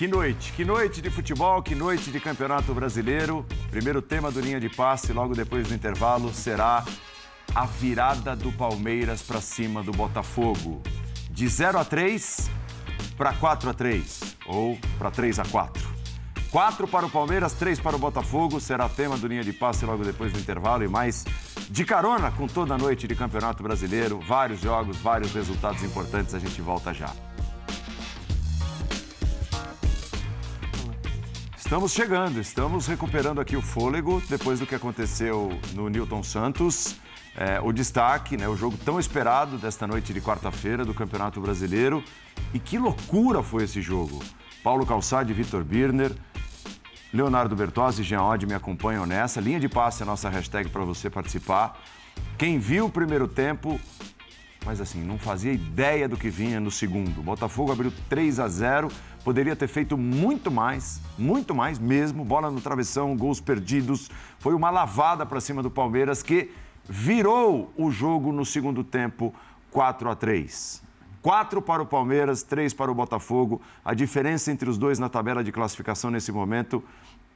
Que noite, que noite de futebol, que noite de Campeonato Brasileiro. Primeiro tema do linha de passe, logo depois do intervalo, será a virada do Palmeiras para cima do Botafogo. De 0 a 3 para 4 a 3 ou para 3 a 4. 4 para o Palmeiras, 3 para o Botafogo. Será tema do linha de passe logo depois do intervalo e mais de carona com toda a noite de Campeonato Brasileiro. Vários jogos, vários resultados importantes. A gente volta já. Estamos chegando, estamos recuperando aqui o fôlego depois do que aconteceu no Newton Santos. É, o destaque, né, o jogo tão esperado desta noite de quarta-feira do Campeonato Brasileiro. E que loucura foi esse jogo! Paulo Calçade Vitor Birner, Leonardo Bertozzi e Jean Odd me acompanham nessa. Linha de passe é a nossa hashtag para você participar. Quem viu o primeiro tempo, mas assim, não fazia ideia do que vinha no segundo. Botafogo abriu 3 a 0 poderia ter feito muito mais, muito mais mesmo. Bola no travessão, gols perdidos. Foi uma lavada para cima do Palmeiras que virou o jogo no segundo tempo 4 a 3. 4 para o Palmeiras, 3 para o Botafogo. A diferença entre os dois na tabela de classificação nesse momento,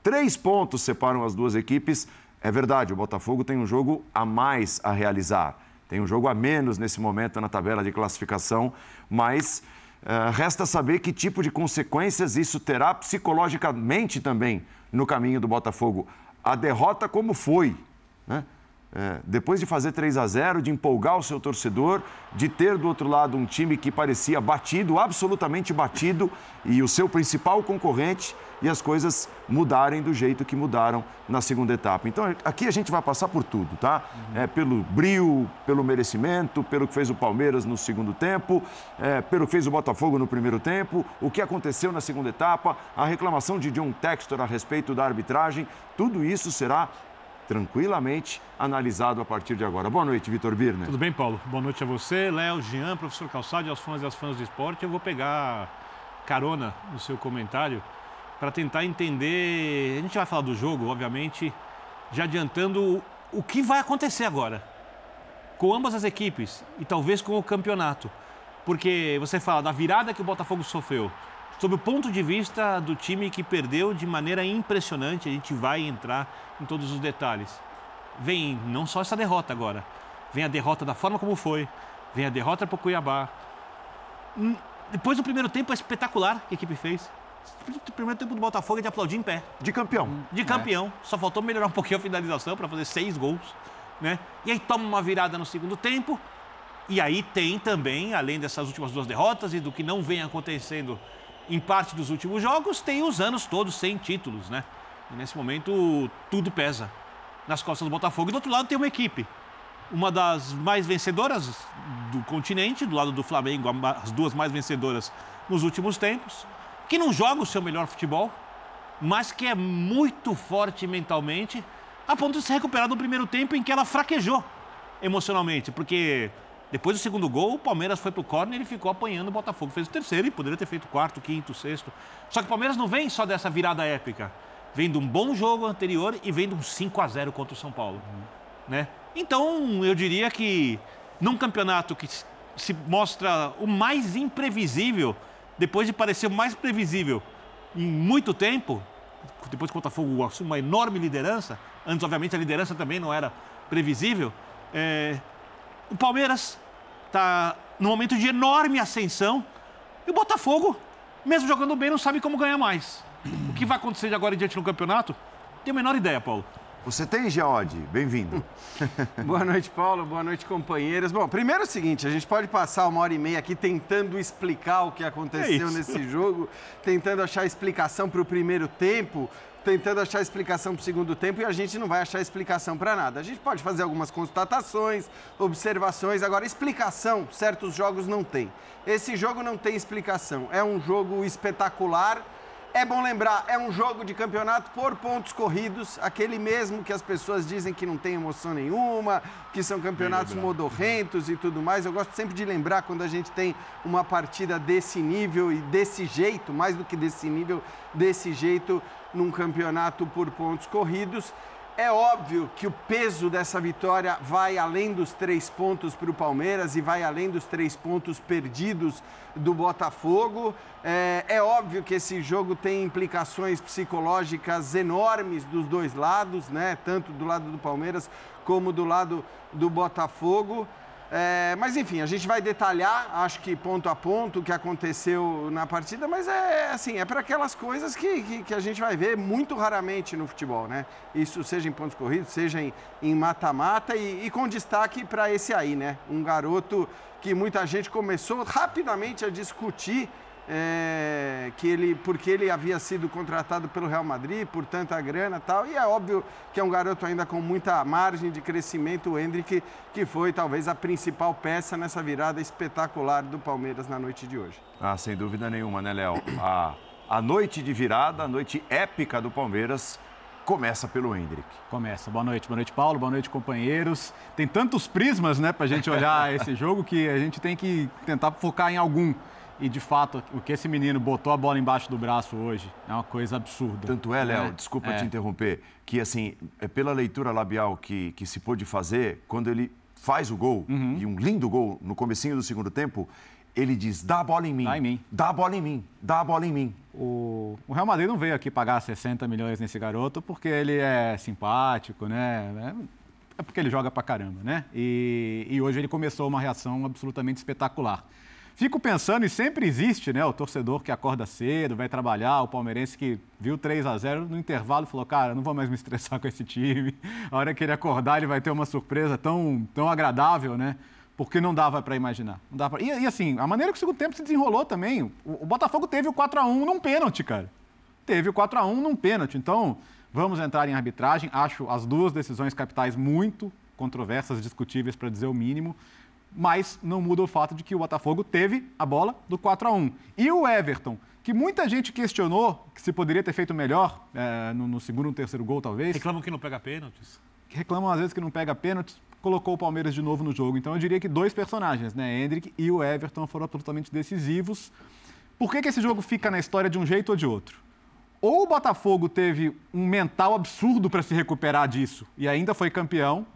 três pontos separam as duas equipes. É verdade, o Botafogo tem um jogo a mais a realizar. Tem um jogo a menos nesse momento na tabela de classificação, mas Uh, resta saber que tipo de consequências isso terá psicologicamente também no caminho do Botafogo. A derrota, como foi, né? É, depois de fazer 3 a 0, de empolgar o seu torcedor, de ter do outro lado um time que parecia batido, absolutamente batido, e o seu principal concorrente, e as coisas mudarem do jeito que mudaram na segunda etapa. Então, aqui a gente vai passar por tudo, tá? Uhum. É, pelo brio, pelo merecimento, pelo que fez o Palmeiras no segundo tempo, é, pelo que fez o Botafogo no primeiro tempo, o que aconteceu na segunda etapa, a reclamação de John Textor a respeito da arbitragem, tudo isso será tranquilamente analisado a partir de agora. Boa noite, Vitor Birner. Tudo bem, Paulo? Boa noite a você, Léo, Jean, professor Calçado, aos fãs e às fãs do esporte. Eu vou pegar carona no seu comentário para tentar entender. A gente vai falar do jogo, obviamente, já adiantando o que vai acontecer agora com ambas as equipes e talvez com o campeonato. Porque você fala da virada que o Botafogo sofreu sob o ponto de vista do time que perdeu de maneira impressionante, a gente vai entrar em todos os detalhes. Vem não só essa derrota agora, vem a derrota da forma como foi, vem a derrota para o Cuiabá. Hum, depois do primeiro tempo é espetacular que a equipe fez. O primeiro tempo do Botafogo é de aplaudir em pé. De campeão. De campeão. Só faltou melhorar um pouquinho a finalização para fazer seis gols. Né? E aí toma uma virada no segundo tempo. E aí tem também, além dessas últimas duas derrotas e do que não vem acontecendo em parte dos últimos jogos, tem os anos todos sem títulos, né? E nesse momento tudo pesa nas costas do Botafogo. E do outro lado tem uma equipe, uma das mais vencedoras do continente, do lado do Flamengo, as duas mais vencedoras nos últimos tempos, que não joga o seu melhor futebol, mas que é muito forte mentalmente, a ponto de se recuperar no primeiro tempo em que ela fraquejou emocionalmente, porque depois do segundo gol, o Palmeiras foi para o córner e ficou apanhando o Botafogo. Fez o terceiro e poderia ter feito quarto, quinto, sexto. Só que o Palmeiras não vem só dessa virada épica. Vem de um bom jogo anterior e vem de um 5 a 0 contra o São Paulo. Uhum. Né? Então, eu diria que num campeonato que se mostra o mais imprevisível, depois de parecer o mais previsível em muito tempo, depois que o Botafogo assume uma enorme liderança, antes, obviamente, a liderança também não era previsível, é, o Palmeiras está num momento de enorme ascensão. E o Botafogo, mesmo jogando bem, não sabe como ganhar mais. O que vai acontecer de agora em diante no campeonato? Tenho a menor ideia, Paulo. Você tem, Geode? Bem-vindo. Boa noite, Paulo. Boa noite, companheiros. Bom, primeiro é o seguinte, a gente pode passar uma hora e meia aqui tentando explicar o que aconteceu é nesse jogo, tentando achar explicação para o primeiro tempo, tentando achar explicação para o segundo tempo e a gente não vai achar explicação para nada. A gente pode fazer algumas constatações, observações, agora explicação, certos jogos não tem. Esse jogo não tem explicação. É um jogo espetacular. É bom lembrar, é um jogo de campeonato por pontos corridos, aquele mesmo que as pessoas dizem que não tem emoção nenhuma, que são campeonatos modorrentos e tudo mais. Eu gosto sempre de lembrar quando a gente tem uma partida desse nível e desse jeito, mais do que desse nível, desse jeito, num campeonato por pontos corridos. É óbvio que o peso dessa vitória vai além dos três pontos para o Palmeiras e vai além dos três pontos perdidos do Botafogo. É, é, óbvio que esse jogo tem implicações psicológicas enormes dos dois lados, né? Tanto do lado do Palmeiras como do lado do Botafogo. É, mas enfim, a gente vai detalhar, acho que ponto a ponto, o que aconteceu na partida, mas é assim, é para aquelas coisas que, que, que, a gente vai ver muito raramente no futebol, né? Isso seja em pontos corridos, seja em mata-mata e, e com destaque para esse aí, né? Um garoto que muita gente começou rapidamente a discutir é, que ele, porque ele havia sido contratado pelo Real Madrid por tanta grana e tal. E é óbvio que é um garoto ainda com muita margem de crescimento, o Hendrick, que foi talvez a principal peça nessa virada espetacular do Palmeiras na noite de hoje. Ah, sem dúvida nenhuma, né, Léo? A, a noite de virada, a noite épica do Palmeiras. Começa pelo Hendrick. Começa. Boa noite, boa noite, Paulo, boa noite, companheiros. Tem tantos prismas, né, pra gente olhar esse jogo que a gente tem que tentar focar em algum. E de fato, o que esse menino botou a bola embaixo do braço hoje é uma coisa absurda. Tanto é, Léo, é. desculpa é. te interromper, que assim, é pela leitura labial que, que se pôde fazer, quando ele faz o gol, uhum. e um lindo gol no comecinho do segundo tempo, ele diz: dá a bola em mim. Dá em mim. Dá a bola em mim. Dá a bola em mim. O, o Real Madrid não veio aqui pagar 60 milhões nesse garoto porque ele é simpático, né? É porque ele joga pra caramba, né? E, e hoje ele começou uma reação absolutamente espetacular. Fico pensando, e sempre existe, né? O torcedor que acorda cedo, vai trabalhar, o palmeirense que viu 3 a 0 no intervalo falou: Cara, não vou mais me estressar com esse time. A hora que ele acordar, ele vai ter uma surpresa tão, tão agradável, né? Porque não dava para imaginar. Não dava pra... e, e, assim, a maneira que o segundo tempo se desenrolou também. O, o Botafogo teve o 4x1 num pênalti, cara. Teve o 4x1 num pênalti. Então, vamos entrar em arbitragem. Acho as duas decisões capitais muito controversas, discutíveis, para dizer o mínimo mas não muda o fato de que o Botafogo teve a bola do 4 a 1 E o Everton, que muita gente questionou que se poderia ter feito melhor é, no, no, segundo ou terceiro gol, talvez. Reclamam que não pega pênaltis. Reclamam às vezes que não pega pênaltis, colocou o Palmeiras de novo no jogo. Então eu diria que dois personagens, né? Hendrick e o Everton foram absolutamente decisivos. Por que, que esse jogo fica na história de um jeito ou de outro? Ou o Botafogo teve um mental absurdo para se recuperar disso e ainda foi campeão,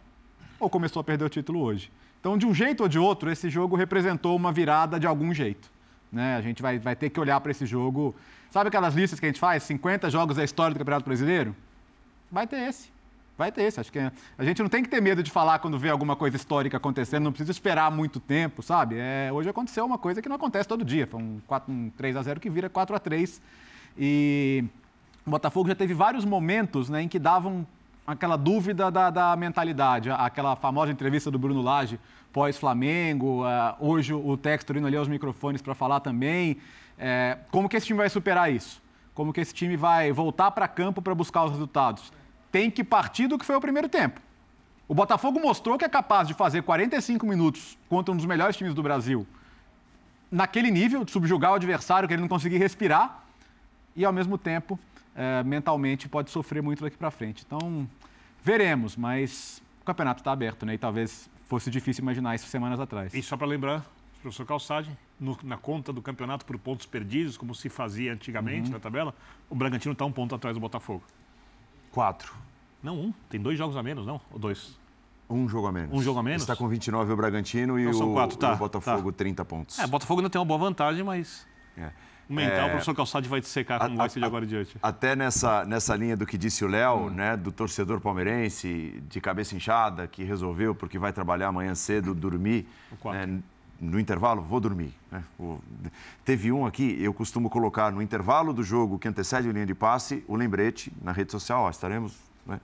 ou começou a perder o título hoje. Então, de um jeito ou de outro, esse jogo representou uma virada de algum jeito. Né? A gente vai, vai ter que olhar para esse jogo. Sabe aquelas listas que a gente faz? 50 jogos da história do Campeonato Brasileiro? Vai ter esse. Vai ter esse. Acho que a gente não tem que ter medo de falar quando vê alguma coisa histórica acontecendo, não precisa esperar muito tempo, sabe? É, hoje aconteceu uma coisa que não acontece todo dia. Foi um, 4, um 3 a 0 que vira 4 a 3 E o Botafogo já teve vários momentos né, em que davam aquela dúvida da, da mentalidade, aquela famosa entrevista do Bruno Lage pós-Flamengo, uh, hoje o Textor indo ali aos microfones para falar também. É, como que esse time vai superar isso? Como que esse time vai voltar para campo para buscar os resultados? Tem que partir do que foi o primeiro tempo. O Botafogo mostrou que é capaz de fazer 45 minutos contra um dos melhores times do Brasil, naquele nível, de subjugar o adversário, que ele não conseguir respirar, e ao mesmo tempo, é, mentalmente, pode sofrer muito daqui para frente. Então, Veremos, mas o campeonato está aberto, né? E talvez fosse difícil imaginar isso semanas atrás. E só para lembrar, professor Calçade, no, na conta do campeonato por pontos perdidos, como se fazia antigamente uhum. na tabela, o Bragantino está um ponto atrás do Botafogo. Quatro. Não, um. Tem dois jogos a menos, não? Ou dois? Um jogo a menos. Um jogo a menos? Está com 29 o Bragantino e então, o, quatro, tá, o Botafogo tá. 30 pontos. É, o Botafogo ainda tem uma boa vantagem, mas... É. O mental, é, o professor Calçade vai te secar como a, vai ser de agora em diante. Até nessa, nessa linha do que disse o Léo, hum. né, do torcedor palmeirense de cabeça inchada, que resolveu, porque vai trabalhar amanhã cedo, dormir. Né, no intervalo, vou dormir. Né? Teve um aqui, eu costumo colocar no intervalo do jogo que antecede a linha de passe, o lembrete na rede social, ó, estaremos né,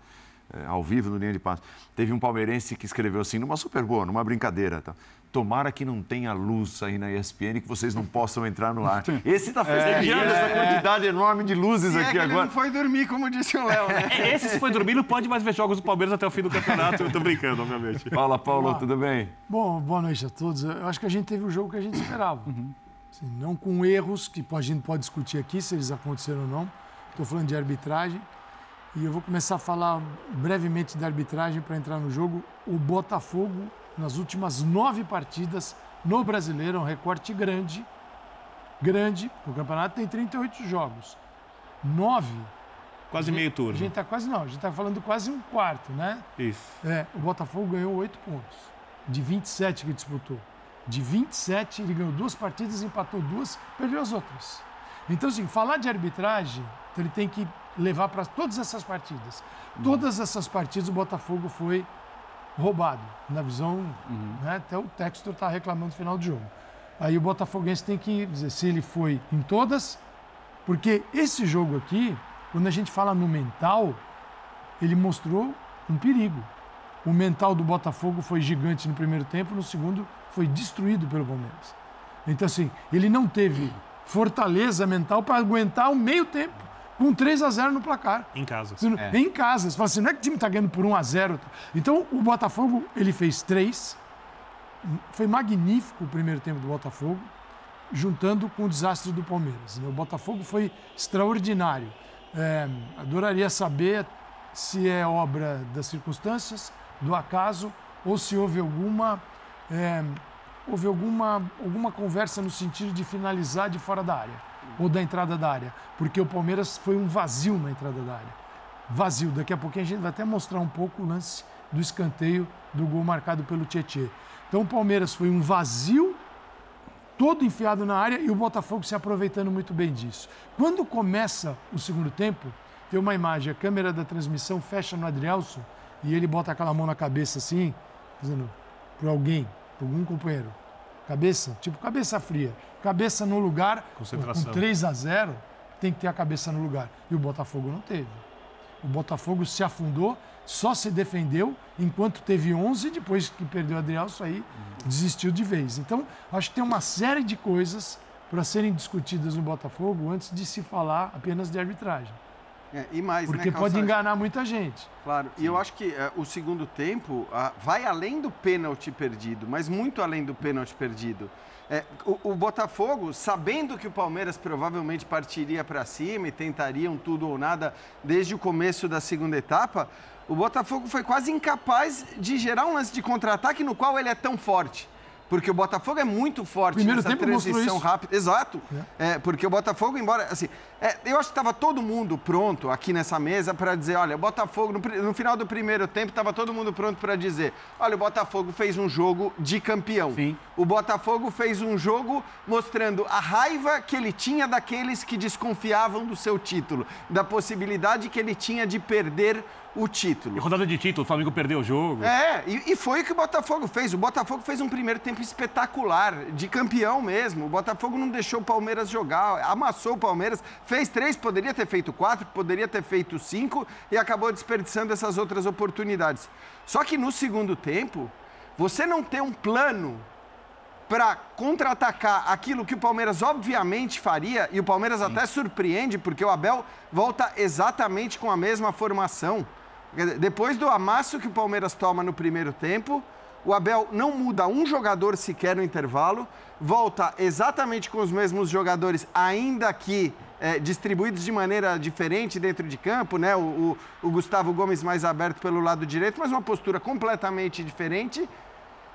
é, ao vivo no linha de passe. Teve um palmeirense que escreveu assim, numa super boa, numa brincadeira. Tá? Tomara que não tenha luz aí na ESPN que vocês não possam entrar no ar. Esse está festejando é, essa quantidade enorme de luzes e aqui é que agora. Ele não foi dormir, como disse o Léo, né? Esse, se foi dormir, não pode mais ver jogos do Palmeiras até o fim do campeonato. Eu tô brincando, obviamente. Fala, Paulo, Olá. tudo bem? Bom, boa noite a todos. Eu acho que a gente teve o jogo que a gente esperava. Uhum. Assim, não com erros, que a gente pode discutir aqui se eles aconteceram ou não. Estou falando de arbitragem. E eu vou começar a falar brevemente da arbitragem para entrar no jogo. O Botafogo, nas últimas nove partidas, no brasileiro, é um recorte grande. Grande. O campeonato tem 38 jogos. Nove Quase meio turno. A gente está quase não, a gente está falando quase um quarto, né? Isso. É, o Botafogo ganhou oito pontos de 27 que disputou. De 27, ele ganhou duas partidas, empatou duas, perdeu as outras. Então, assim, falar de arbitragem, ele tem que levar para todas essas partidas. Todas essas partidas o Botafogo foi roubado, na visão, uhum. né? Até o Textor está reclamando no final do jogo. Aí o Botafoguense tem que dizer se ele foi em todas, porque esse jogo aqui, quando a gente fala no mental, ele mostrou um perigo. O mental do Botafogo foi gigante no primeiro tempo, no segundo foi destruído pelo Palmeiras. Então, assim, ele não teve fortaleza mental para aguentar o meio tempo com 3 a 0 no placar. Em casa. É. Em casa. Você fala assim, não é que o time está ganhando por 1 a 0 Então, o Botafogo, ele fez três. Foi magnífico o primeiro tempo do Botafogo, juntando com o desastre do Palmeiras. Né? O Botafogo foi extraordinário. É, adoraria saber se é obra das circunstâncias, do acaso, ou se houve alguma, é, houve alguma, alguma conversa no sentido de finalizar de fora da área ou da entrada da área, porque o Palmeiras foi um vazio na entrada da área. Vazio. Daqui a pouquinho a gente vai até mostrar um pouco o lance do escanteio do gol marcado pelo Tietê. Então o Palmeiras foi um vazio todo enfiado na área e o Botafogo se aproveitando muito bem disso. Quando começa o segundo tempo, tem uma imagem, a câmera da transmissão fecha no Adrielson e ele bota aquela mão na cabeça assim, dizendo para alguém, para algum companheiro. Cabeça, tipo cabeça fria. Cabeça no lugar, com 3 a 0 tem que ter a cabeça no lugar. E o Botafogo não teve. O Botafogo se afundou, só se defendeu, enquanto teve 11, depois que perdeu o Adrielson, aí desistiu de vez. Então, acho que tem uma série de coisas para serem discutidas no Botafogo antes de se falar apenas de arbitragem. É, e mais, Porque né, pode enganar muita gente. Claro, Sim. e eu acho que uh, o segundo tempo uh, vai além do pênalti perdido, mas muito além do pênalti perdido. É, o, o, Botafogo, sabendo que o Palmeiras provavelmente partiria para cima e tentariam tudo ou nada desde o começo da segunda etapa, o Botafogo foi quase incapaz de gerar um lance de contra-ataque no qual ele é tão forte. Porque o Botafogo é muito forte Primeiro nessa tempo transição rápida. Exato. É. é. porque o Botafogo, embora. Assim, é, eu acho que estava todo mundo pronto aqui nessa mesa para dizer: olha, o Botafogo, no, no, final do primeiro tempo, estava todo mundo pronto para dizer: olha, o Botafogo fez um jogo de campeão. Sim. O Botafogo fez um jogo mostrando a raiva que ele tinha daqueles que desconfiavam do seu título, da possibilidade que ele tinha de perder o título. E rodada de título, o Flamengo perdeu o jogo. É, e, e, foi o que o Botafogo fez. O Botafogo fez um primeiro tempo espetacular, de campeão mesmo. O Botafogo não deixou o Palmeiras jogar, amassou o Palmeiras, fez três, poderia ter feito quatro, poderia ter feito cinco e acabou desperdiçando essas outras oportunidades. Só que no segundo tempo, você não tem um plano para contra-atacar aquilo que o Palmeiras obviamente faria, e o Palmeiras Sim. até surpreende, porque o Abel volta exatamente com a mesma formação. Depois do amasso que o Palmeiras toma no primeiro tempo, o Abel não muda um jogador sequer no intervalo, volta exatamente com os mesmos jogadores, ainda que é, distribuídos de maneira diferente dentro de campo, né? O, o, o Gustavo Gomes mais aberto pelo lado direito, mas uma postura completamente diferente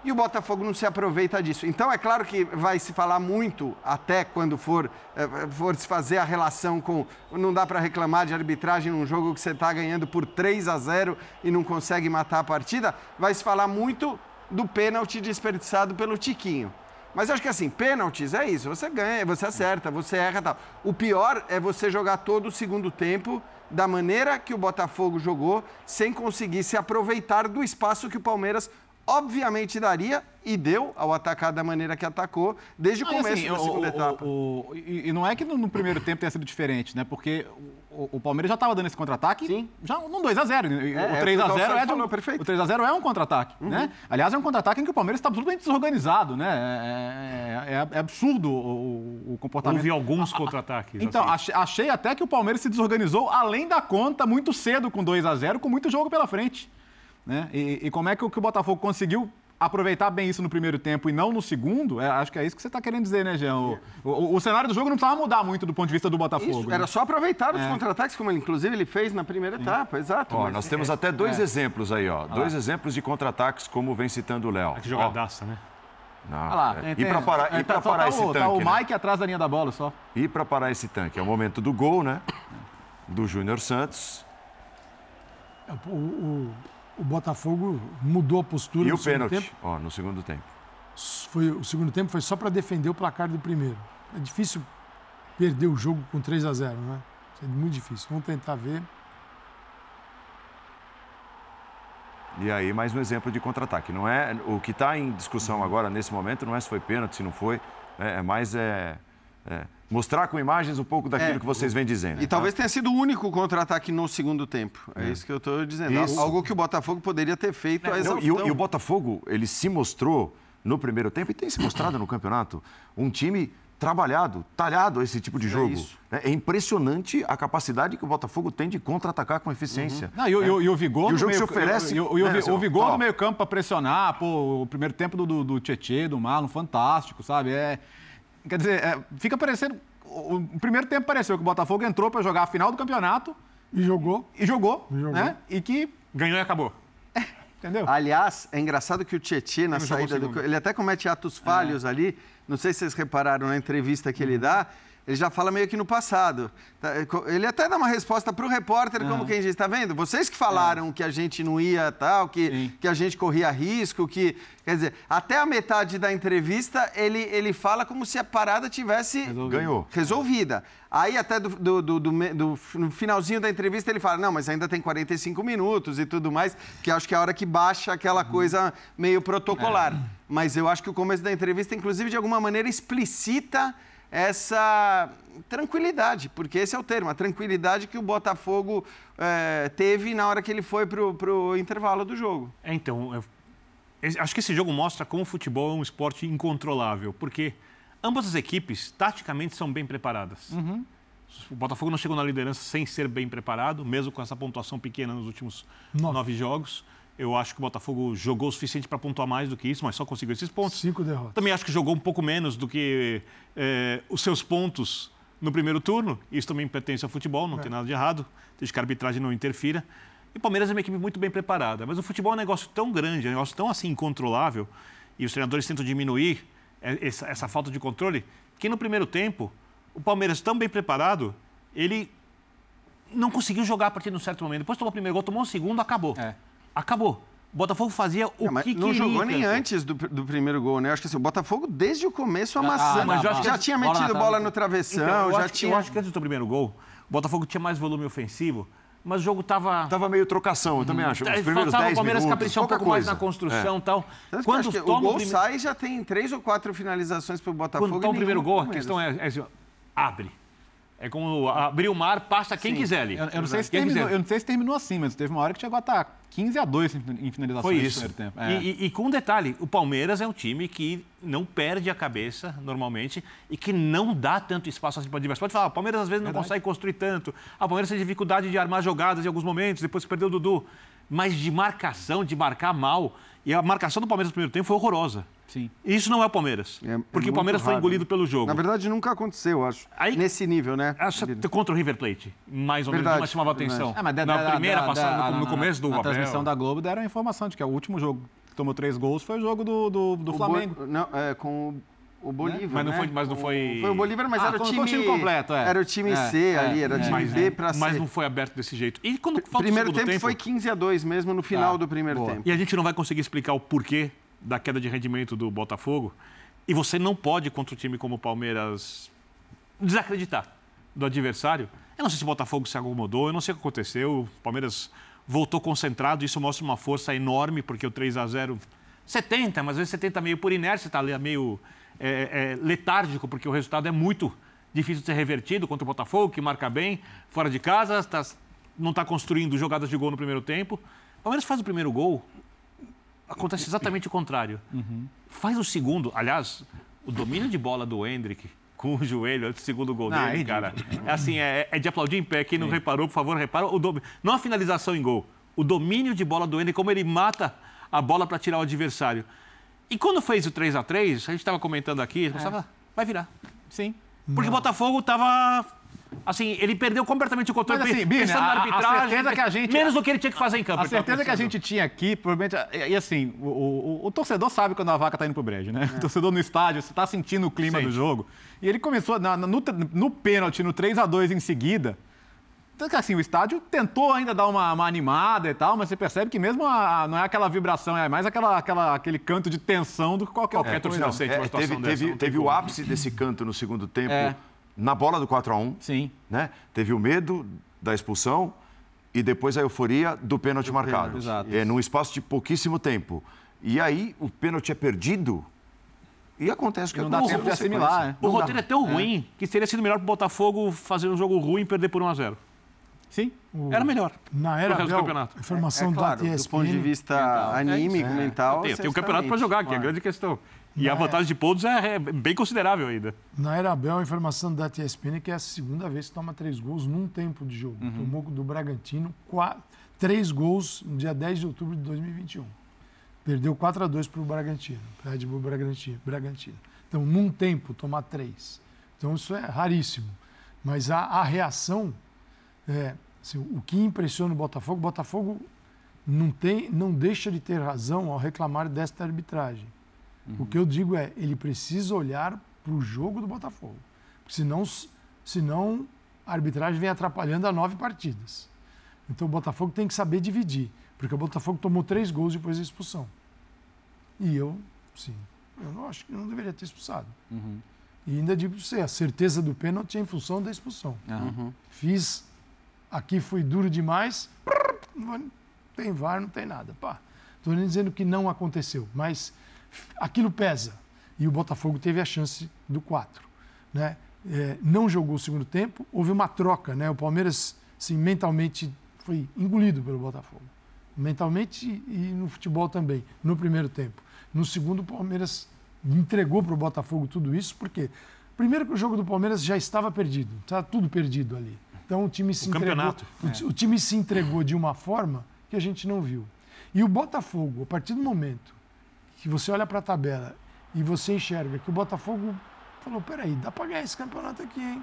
e o Botafogo não se aproveita disso. Então é claro que vai se falar muito, até quando for, eh, for se fazer a relação com. Não dá para reclamar de arbitragem num jogo que você está ganhando por 3 a 0 e não consegue matar a partida. Vai se falar muito do pênalti desperdiçado pelo Tiquinho. Mas eu acho que assim, pênaltis é isso, você ganha, você acerta, você erra tal. O pior é você jogar todo o segundo tempo da maneira que o Botafogo jogou, sem conseguir se aproveitar do espaço que o Palmeiras obviamente daria e deu ao atacar da maneira que atacou desde o começo assim, da segunda o, etapa. O, o, e, e, não é que no, no, primeiro tempo tenha sido diferente, né? Porque o, Palmeiras já estava dando esse contra-ataque. Sim. Já num 2 a 0 é, O 3 a 0 é, de um, perfeito. O 3 a 0 é um contra-ataque, uhum. né? Aliás, é um contra-ataque em que o Palmeiras está absolutamente desorganizado, né? É, é, é, é absurdo o, comportamento. Houve alguns contra-ataques. Então, assim. achei até que o Palmeiras se desorganizou além da conta muito cedo com 2 a 0 com muito jogo pela frente. Né? E, e como é que o, que o Botafogo conseguiu aproveitar bem isso no primeiro tempo e não no segundo, é, acho que é isso que você está querendo dizer, né, Jean? O, o, o, cenário do jogo não precisava mudar muito do ponto de vista do Botafogo. Isso, né? Era só aproveitar os é. contra-ataques, como ele, inclusive ele fez na primeira Sim. etapa, exato. Ó, nós temos é, até dois é. exemplos aí, ó. Ah. Dois exemplos de contra-ataques, como vem citando o Léo. Que jogadaça, né? Não, lá, é. e para parar, e tá, parar tá esse o, tanque. Tá o né? Mike atrás da linha da bola só. E para parar esse tanque? É o momento do gol, né? do Júnior Santos. O, o, o, Botafogo mudou a postura e no o pênalti, tempo. Ó, no segundo tempo. Foi, o segundo tempo foi só para defender o placar do primeiro. É difícil perder o jogo com 3 a 0 né? É muito difícil. Vamos tentar ver. E aí, mais um exemplo de contra-ataque. Não é o que está em discussão agora nesse momento não é se foi pênalti, se não foi. É, é mais é, é, mostrar com imagens um pouco daquilo é, que vocês vêm dizendo. E tá? talvez tenha sido o único contra-ataque no segundo tempo. É, é. isso que eu estou dizendo. Isso. Algo que o Botafogo poderia ter feito. Não, e, o, e o Botafogo ele se mostrou no primeiro tempo e tem se mostrado no campeonato um time trabalhado, talhado esse tipo de é jogo. É, é, impressionante a capacidade que o Botafogo tem de contra-atacar com eficiência. Uhum. Não, e, é. e, e, o vigor e o jogo meio, se oferece. E, o, né, o vigor no meio campo para pressionar, pô, o primeiro tempo do, do, do Tietê, do Marlon, fantástico, sabe? É, quer dizer, é, fica parecendo. O, o primeiro tempo pareceu que o Botafogo entrou para jogar a final do campeonato. E jogou. E jogou, e jogou. Né? E que. Ganhou e acabou. Entendeu? Aliás, é engraçado que o Tietchan, na saída do. Ele até comete atos falhos é. ali. Não sei se vocês repararam na entrevista que ele dá ele já fala meio que no passado. Tá, ele até dá uma resposta para o repórter, como quem diz, está vendo? Vocês que falaram é. que a gente não ia tal, que, que a gente corria risco, que... Quer dizer, até a metade da entrevista, ele, ele fala como se a parada tivesse... Ganhou. Resolvida. Aí até do, do, do, do, no finalzinho da entrevista ele fala, não, mas ainda tem 45 minutos e tudo mais, que acho que é a hora que baixa aquela coisa meio protocolar. É. Mas eu acho que o começo da entrevista, inclusive, de alguma maneira explicita essa tranquilidade, porque esse é o termo, a tranquilidade que o Botafogo é, teve na hora que ele foi para o intervalo do jogo. É, então, eu, acho que esse jogo mostra como o futebol é um esporte incontrolável, porque ambas as equipes, taticamente, são bem preparadas. Uhum. O Botafogo não chegou na liderança sem ser bem preparado, mesmo com essa pontuação pequena nos últimos nove, nove jogos. Eu acho que o Botafogo jogou o suficiente para pontuar mais do que isso, mas só conseguiu esses pontos. Cinco derrotas. Também acho que jogou um pouco menos do que é, os seus pontos no primeiro turno. Isso também pertence ao futebol, não é. tem nada de errado, desde que a arbitragem não interfira. E o Palmeiras é uma equipe muito bem preparada. Mas o futebol é um negócio tão grande, é um negócio tão assim incontrolável, e os treinadores tentam diminuir essa, essa falta de controle, que no primeiro tempo, o Palmeiras tão bem preparado, ele não conseguiu jogar a partir de um certo momento. Depois tomou o primeiro gol, tomou o segundo, acabou. É acabou. O Botafogo fazia o não, que não queria. Não jogou nem antes do, do, primeiro gol, né? Eu acho que assim, o Botafogo, desde o começo, amassando. Ah, mas já, já tinha bola metido bola no travessão, então, já acho, tinha... Eu acho que antes do primeiro gol, o Botafogo tinha mais volume ofensivo, mas o jogo estava... Tava meio trocação, eu também acho. Os primeiros Faltava o Palmeiras minutos, caprichar um pouco coisa. mais na construção e é. tal. Quando o gol prime... sai, já tem três ou quatro finalizações para o Botafogo. Quando toma o primeiro gol, a questão é, é assim, abre é como abrir o mar, passa quem Sim. quiser ali. Eu, eu, não sei se terminou, eu não sei se terminou assim, mas teve uma hora que chegou a estar 15 a 2 em finalizações Foi isso. primeiro tempo. É. E, e, e, com um detalhe, o Palmeiras é um time que não perde a cabeça normalmente e que não dá tanto espaço assim para o adversário. Pode falar, o Palmeiras às vezes não Verdade. consegue construir tanto. Ah, o Palmeiras tem dificuldade de armar jogadas em alguns momentos, depois que perdeu o Dudu. Mas de marcação, de marcar mal. E a marcação do Palmeiras no primeiro tempo foi horrorosa. Sim. Isso não é o Palmeiras. É, é porque é o Palmeiras raro. foi engolido pelo jogo. Na verdade, nunca aconteceu, acho. Aí, Nesse nível, né? Acho, contra o River Plate, mais ou verdade, menos, mas chamava atenção. É, mas da, na da, primeira, da, passada, no, no, começo do na Abel. transmissão da Globo deram a informação de que o último jogo que tomou três gols foi o jogo do, do, do Flamengo. Bo... Não, é, com o Bolívar, mas não né? foi, mas não foi. Foi o Bolívar, mas ah, era o time, time completo, é. Era o time é, C é, ali, era o time B para C. Mas não foi aberto desse jeito. E quando falta primeiro tempo, tempo, foi 15 a 2 mesmo no final ah, do primeiro boa. tempo. E a gente não vai conseguir explicar o porquê da queda de rendimento do Botafogo. E você não pode, contra um time como o Palmeiras, desacreditar do adversário. Eu não sei se o Botafogo se acomodou, eu não sei o que aconteceu. O Palmeiras voltou concentrado, isso mostra uma força enorme, porque o 3 a 0 70, mas às vezes 70 meio por inércia, está meio é, é, letárgico, porque o resultado é muito difícil de ser revertido contra o Botafogo, que marca bem, fora de casa, tá, não está construindo jogadas de gol no primeiro tempo. O Palmeiras faz o primeiro gol, acontece exatamente o contrário. Uhum. Faz o segundo, aliás, o domínio de bola do Hendrick com o joelho antes do segundo gol ah, dele, é cara. É assim, é, é, de aplaudir em pé. Quem não reparou, por favor, repara. O dom... Não a finalização em gol. O domínio de bola do Hendrick, como ele mata a bola para tirar o adversário. E quando fez o 3 a 3 a gente estava comentando aqui, a pensava, vai virar. Sim. Porque o Botafogo estava Assim, ele perdeu completamente o controle. Mas, assim, Bini, pensando na arbitragem, a certeza que a gente, menos do que ele tinha que fazer em campo. A certeza que a gente tinha aqui, provavelmente. E assim, o, o, o torcedor sabe quando a vaca está indo pro brejo, né? É. O torcedor no estádio, você está sentindo o clima Sim. do jogo. E ele começou na, no, no pênalti, no 3 a 2 em seguida. assim, o estádio tentou ainda dar uma, uma, animada e tal, mas você percebe que mesmo a, não é aquela vibração, é mais aquela, aquela, aquele canto de tensão do que qualquer, qualquer é, torcida sente uma é, Teve, dessa, teve, teve o ápice desse canto no segundo tempo É. na bola do 4 a 1 Sim. né? Teve o medo da expulsão e depois a euforia do pênalti marcado. exato. É, num espaço de pouquíssimo tempo. E aí o pênalti é perdido e acontece o que não dá tempo de assimilar, é. O roteiro é tão ruim que teria sido melhor pro Botafogo fazer um jogo ruim e perder por 1 a 0 Sim. Era melhor. Na era do campeonato. a informação É claro, da do ponto de vista anímico, mental. Tem, tem um campeonato para jogar, que é a grande questão. E a Não é. vantagem de pontos é, é bem considerável ainda. na era Abel, a informação da ESPN é que é a segunda vez que toma três gols num tempo de jogo. Uhum. Tomou do Bragantino quatro, três gols no dia 10 de outubro de 2021. Perdeu 4 a 2 para o Bragantino, para Red Bull Bragantino, Bragantino. Então, num tempo, tomar três. Então, isso é raríssimo. Mas a, a reação, é, assim, o que impressiona o Botafogo, o Botafogo não, tem, não deixa de ter razão ao reclamar desta arbitragem. O que eu digo é, ele precisa olhar para o jogo do Botafogo. Porque senão, senão a arbitragem vem atrapalhando a nove partidas. Então o Botafogo tem que saber dividir. Porque o Botafogo tomou três gols depois da expulsão. E eu, sim, eu não acho que não deveria ter expulsado. E ainda digo para você, a certeza do pênalti é em função da expulsão. Fiz, aqui foi duro demais, não tem VAR, não tem nada. Estou nem dizendo que não aconteceu, mas aquilo pesa. E o Botafogo teve a chance do 4. Né? É, não jogou o segundo tempo, houve uma troca. Né? O Palmeiras, assim, mentalmente, foi engolido pelo Botafogo. Mentalmente e no futebol também, no primeiro tempo. No segundo, o Palmeiras entregou para o Botafogo tudo isso, porque primeiro que o jogo do Palmeiras já estava perdido, estava tudo perdido ali. Então o time se O entregou, campeonato. o, ti- o time se entregou de uma forma que a gente não viu. E o Botafogo, a partir do momento que você olha para a tabela e você enxerga que o Botafogo falou, peraí, dá para ganhar esse campeonato aqui, hein?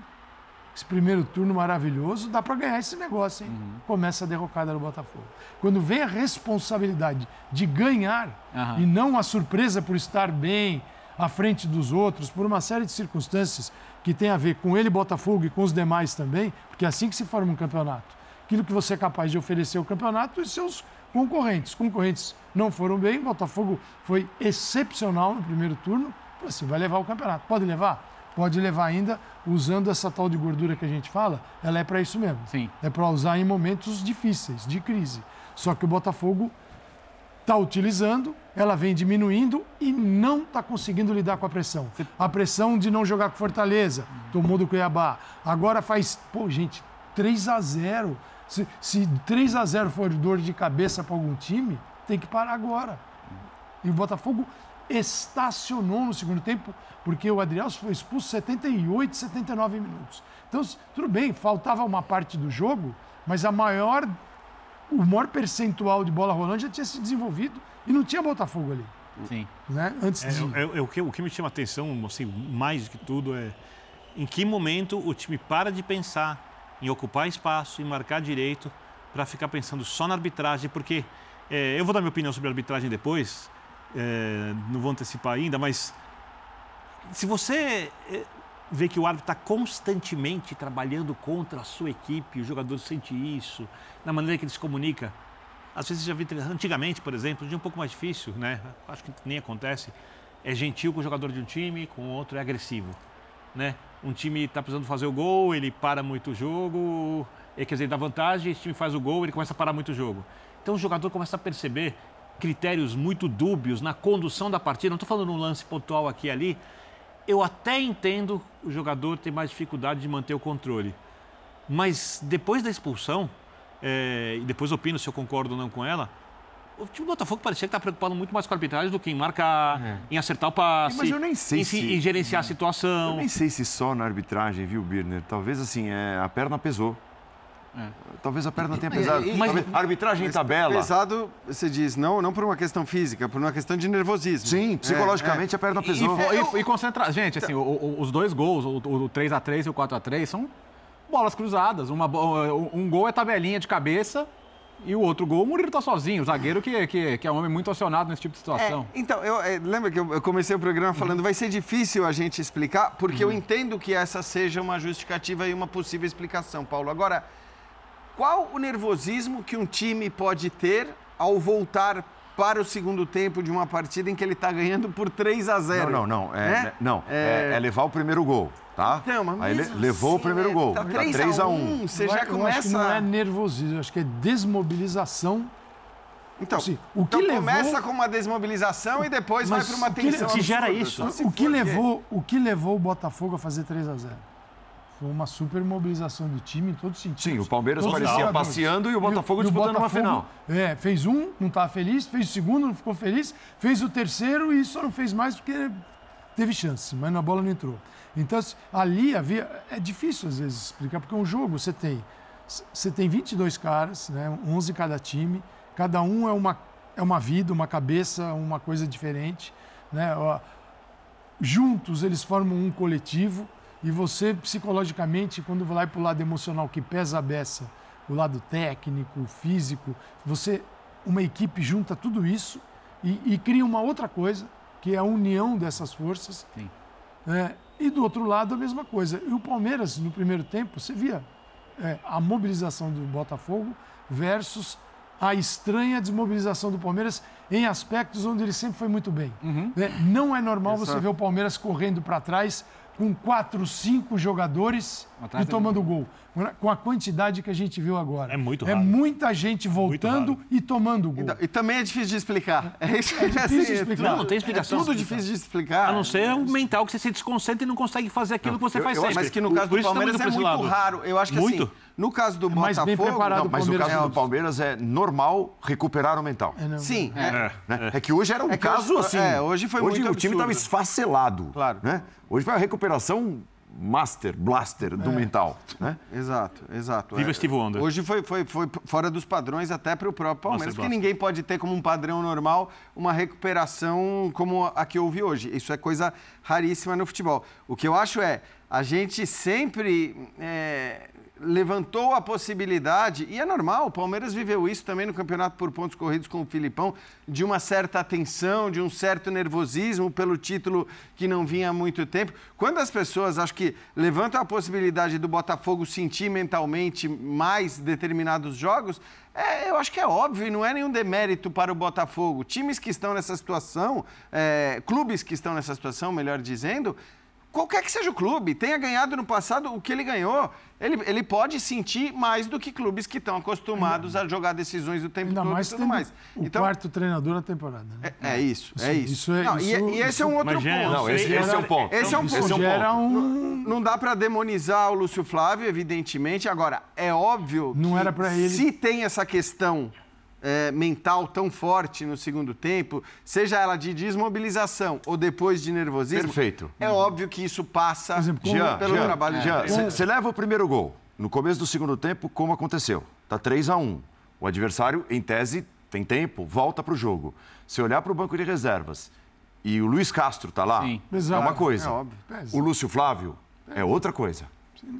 Esse primeiro turno maravilhoso, dá para ganhar esse negócio, hein? Começa a derrocada do Botafogo. Quando vem a responsabilidade de ganhar Aham. e não a surpresa por estar bem à frente dos outros, por uma série de circunstâncias que tem a ver com ele, Botafogo, e com os demais também, porque é assim que se forma um campeonato. Aquilo que você é capaz de oferecer ao campeonato e seus concorrentes. Concorrentes não foram bem, o Botafogo foi excepcional no primeiro turno, assim, vai levar o campeonato. Pode levar? Pode levar ainda, usando essa tal de gordura que a gente fala, ela é para isso mesmo. Sim. É para usar em momentos difíceis, de crise. Só que o Botafogo está utilizando, ela vem diminuindo e não está conseguindo lidar com a pressão. A pressão de não jogar com Fortaleza, tomou do Cuiabá. Agora faz, pô, gente, 3 a 0 Se, se 3 a 0 for dor de cabeça para algum time, tem que parar agora. E o Botafogo estacionou no segundo tempo, porque o Adrielso foi expulso 78, 79 minutos. Então, tudo bem, faltava uma parte do jogo, mas a maior, o maior percentual de bola rolando já tinha se desenvolvido e não tinha Botafogo ali, Sim. né? Antes É, de... é- é o, que, o que me chama a atenção, assim, mais do que tudo, é em que momento o time para de pensar em ocupar espaço, em marcar direito, para ficar pensando só na arbitragem, porque é, eu vou dar minha opinião sobre a arbitragem depois, é, não vou antecipar ainda, mas se você é, vê que o árbitro está constantemente trabalhando contra a sua equipe, o jogador sente isso, na maneira que ele se comunica, às vezes já vi, antigamente, por exemplo, um dia um pouco mais difícil, né? Acho que nem acontece. É gentil com o jogador de um time, com o outro é agressivo, né? Um time está precisando fazer o gol, ele para muito o jogo, quer dizer, dá vantagem, esse time faz o gol, ele começa a parar muito o jogo. Então o jogador começa a perceber critérios muito dúbios na condução da partida. Não estou falando um lance pontual aqui e ali. Eu até entendo o jogador ter mais dificuldade de manter o controle. Mas depois da expulsão, é, e depois opino se eu concordo ou não com ela, o time do Botafogo parecia que está preocupado muito mais com a arbitragem do que em marcar, em acertar o passe, Mas eu nem sei em, se- em gerenciar a situação. Eu nem sei se só na arbitragem, viu, Birner? Talvez assim, é, a perna pesou. Talvez a perna tenha pesado. e- Talvez- arbitragem em tabela. Pesado, você diz, não, não por uma questão física, por uma questão de nervosismo. Sim, psicologicamente a perna E, pesou. e, e concentrar. Gente, assim, o- o- os dois gols, o, o 3x3 e o 4x3, são bolas cruzadas. Uma, um gol é tabelinha de cabeça e o outro gol, o Murilo tá sozinho. O zagueiro que, que, que é um homem muito acionado nesse tipo de É, situação. então, eu, é, lembra que eu, eu comecei o programa falando, vai ser difícil a gente explicar, porque eu entendo que essa seja uma justificativa e uma possível explicação, Paulo. Agora, qual o nervosismo que um time pode ter ao voltar para o segundo tempo de uma partida em que ele está ganhando por 3 a 0 Não, não, não. É, Né? né, não, é... é levar o primeiro gol, tá? Então, mas Aí ele levou o assim, primeiro né? gol. Tá Tá 3 a 3 a 1. 1. Você Eu já que começa. não é nervosismo, eu acho que é desmobilização. Então, Assim, o que então levou- começa com uma desmobilização e depois vai Mas para uma o que- tensão. se gera isso. O que, levou, o que levou o Botafogo a fazer 3 a 0 Foi uma super mobilização do time em todos os sentidos. Sim, o Palmeiras Todos os parecia passeando e o Botafogo E o disputando uma final. É, fez um, não estava feliz, fez o segundo, não ficou feliz, fez o terceiro e só não fez mais porque teve chance, mas na bola não entrou. Então, assim, ali havia. É difícil às vezes explicar, porque um jogo você tem. Você tem 22 caras, né, 11 cada time, cada um é uma, é uma vida, uma cabeça, uma coisa diferente. Né? Juntos eles formam um coletivo e você psicologicamente quando vai para o lado emocional que pesa a beça o lado técnico o físico você uma equipe junta tudo isso e, e cria uma outra coisa que é a união dessas forças Sim. É, e do outro lado a mesma coisa e o Palmeiras no primeiro tempo você via é, a mobilização do Botafogo versus a estranha desmobilização do Palmeiras em aspectos onde ele sempre foi muito bem. né? Não é normal você ver o Palmeiras correndo para trás com quatro, cinco jogadores e tomando gol. Com a quantidade que a gente viu agora. É muito É raro. muita gente voltando raro. e tomando gol. Então, e também é difícil de explicar. É, isso, é difícil de explicar. Não, não tem explicação. É tudo difícil de explicar. A não ser o mental que você se desconcentra e não consegue fazer aquilo que você eu- faz eu sempre. Mas que no caso do estamos Palmeiras é muito lado. raro. Eu acho que Muito? assim, no caso do mais bem Botafogo... preparado Não, o Mas no Palmeiras caso é do Palmeiras é normal recuperar o mental. É, não. Sim, é. né? É que hoje era um É que caso hoje- assim. é, hoje foi muito o time estava esfacelado. Claro. Né? Hoje foi a recuperação master, blaster do mental. Né? Exato, exato. Viva É, Steve Wonder. Hoje foi, foi, foi fora dos padrões até para o próprio Palmeiras, gosto. ninguém pode ter como um padrão normal uma recuperação como a que houve hoje. Isso é coisa raríssima no futebol. O que eu acho é, a gente sempre é, levantou a possibilidade, e é normal, o Palmeiras viveu isso também no campeonato por pontos corridos com o Filipão, de uma certa atenção, de um certo nervosismo pelo título que não vinha há muito tempo. Quando as pessoas, acho que, levantam a possibilidade do Botafogo sentir mentalmente mais determinados jogos, é, eu acho que é óbvio não é nenhum demérito para o Botafogo. Times que estão nessa situação, é, clubes que estão nessa situação, melhor dizendo, qualquer que seja o clube, tenha ganhado no passado o que ele ganhou, ele, ele pode sentir mais do que clubes que estão acostumados a jogar decisões o tempo Ainda todo mais e tudo mais. o Então, quarto treinador na temporada. Né? é, é isso, é isso. isso é- Não, e- isso- e, esse é um outro ponto. Não, esse, esse é um ponto. Esse é um Isso ponto. gera um... Não dá para demonizar o Lúcio Flávio, evidentemente. Agora, é óbvio Não que era ele. se tem essa questão é, mental tão forte no segundo tempo, seja ela de desmobilização ou depois de nervosismo, Perfeito. é óbvio que isso passa exemplo, como- Jean, pelo Jean, trabalho Jean, de você leva o primeiro gol. No começo do segundo tempo, como aconteceu? Tá 3 a 1 O adversário, em tese, tem tempo, volta para o jogo. Se olhar para o banco de reservas e o Luiz Castro tá lá, Sim. é uma coisa. É óbvio. O Lúcio Flávio é outra coisa.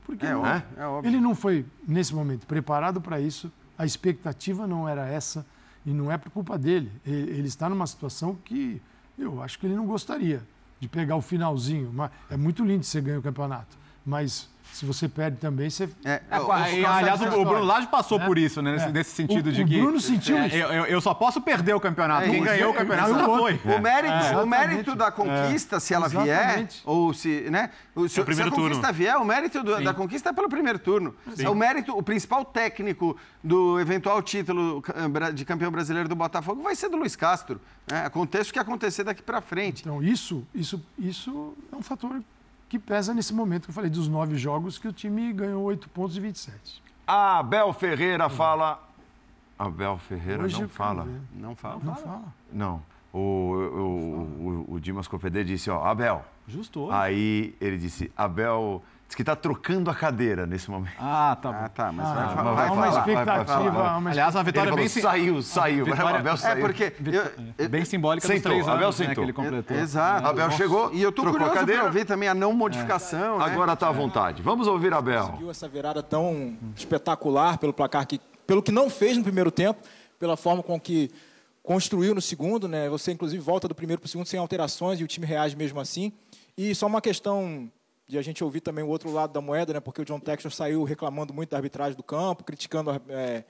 Por que É não? óbvio, é óbvio. Ele não foi, nesse momento, preparado para isso. A expectativa não era essa. E não é por culpa dele. Ele, está numa situação que eu acho que ele não gostaria de pegar o finalzinho. É muito lindo você ganhar o campeonato. Mas se você perde também, você. É, É, o- aí, o- aliás, o, o Bruno Lage passou É. por isso, né? Nesse, É. nesse sentido O- de o que. Bruno sentiu é, isso. Eu, eu- eu só posso perder o campeonato. É Quem ganhou o campeonato já foi. O mérito, É, o mérito da conquista, se ela vier, ou se, né? o- Se, É o primeiro se a conquista turno. vier, o mérito do- da conquista é pelo primeiro turno. É o mérito, o principal técnico do eventual título bra- de campeão brasileiro do Botafogo vai ser do Luiz Castro. né? Aconteça o que acontecer daqui para frente. Então, isso, isso, isso é um fator que pesa nesse momento que eu falei dos nove jogos que o time ganhou 8 pontos e 27. Abel Ferreira fala. Abel Ferreira Hoje não fala. Não fala. Não fala. Não. O, o, o, o Dimas Copedê disse, ó, Abel. Justo. Aí ele disse, Abel. Diz que tá trocando a cadeira nesse momento. Ah, tá bom. Ah, tá, mas Ah, vai, falar. uma vai falar, vai expectativa. falar. há uma Aliás, uma Ele vitória falou, bem. sim- saiu, saiu. Vitória- O Abel É, saiu. porque... eu- Bem simbólica Sentou, dos três Abel anos né, sentou. que ele completou. Exato. Abel Nossa. chegou, E eu tô trocou a curioso cadeira. para ver também a não modificação. né? Agora tá à vontade. Vamos ouvir Abel. conseguiu essa virada tão espetacular pelo placar que pelo que não fez no primeiro tempo, pela forma com que construiu no segundo, né? Você inclusive volta do primeiro para o segundo sem alterações e o time reage mesmo assim. E só uma questão de a gente ouvir também o outro lado da moeda, né? Porque o John Textor saiu reclamando muito da arbitragem do campo, criticando é,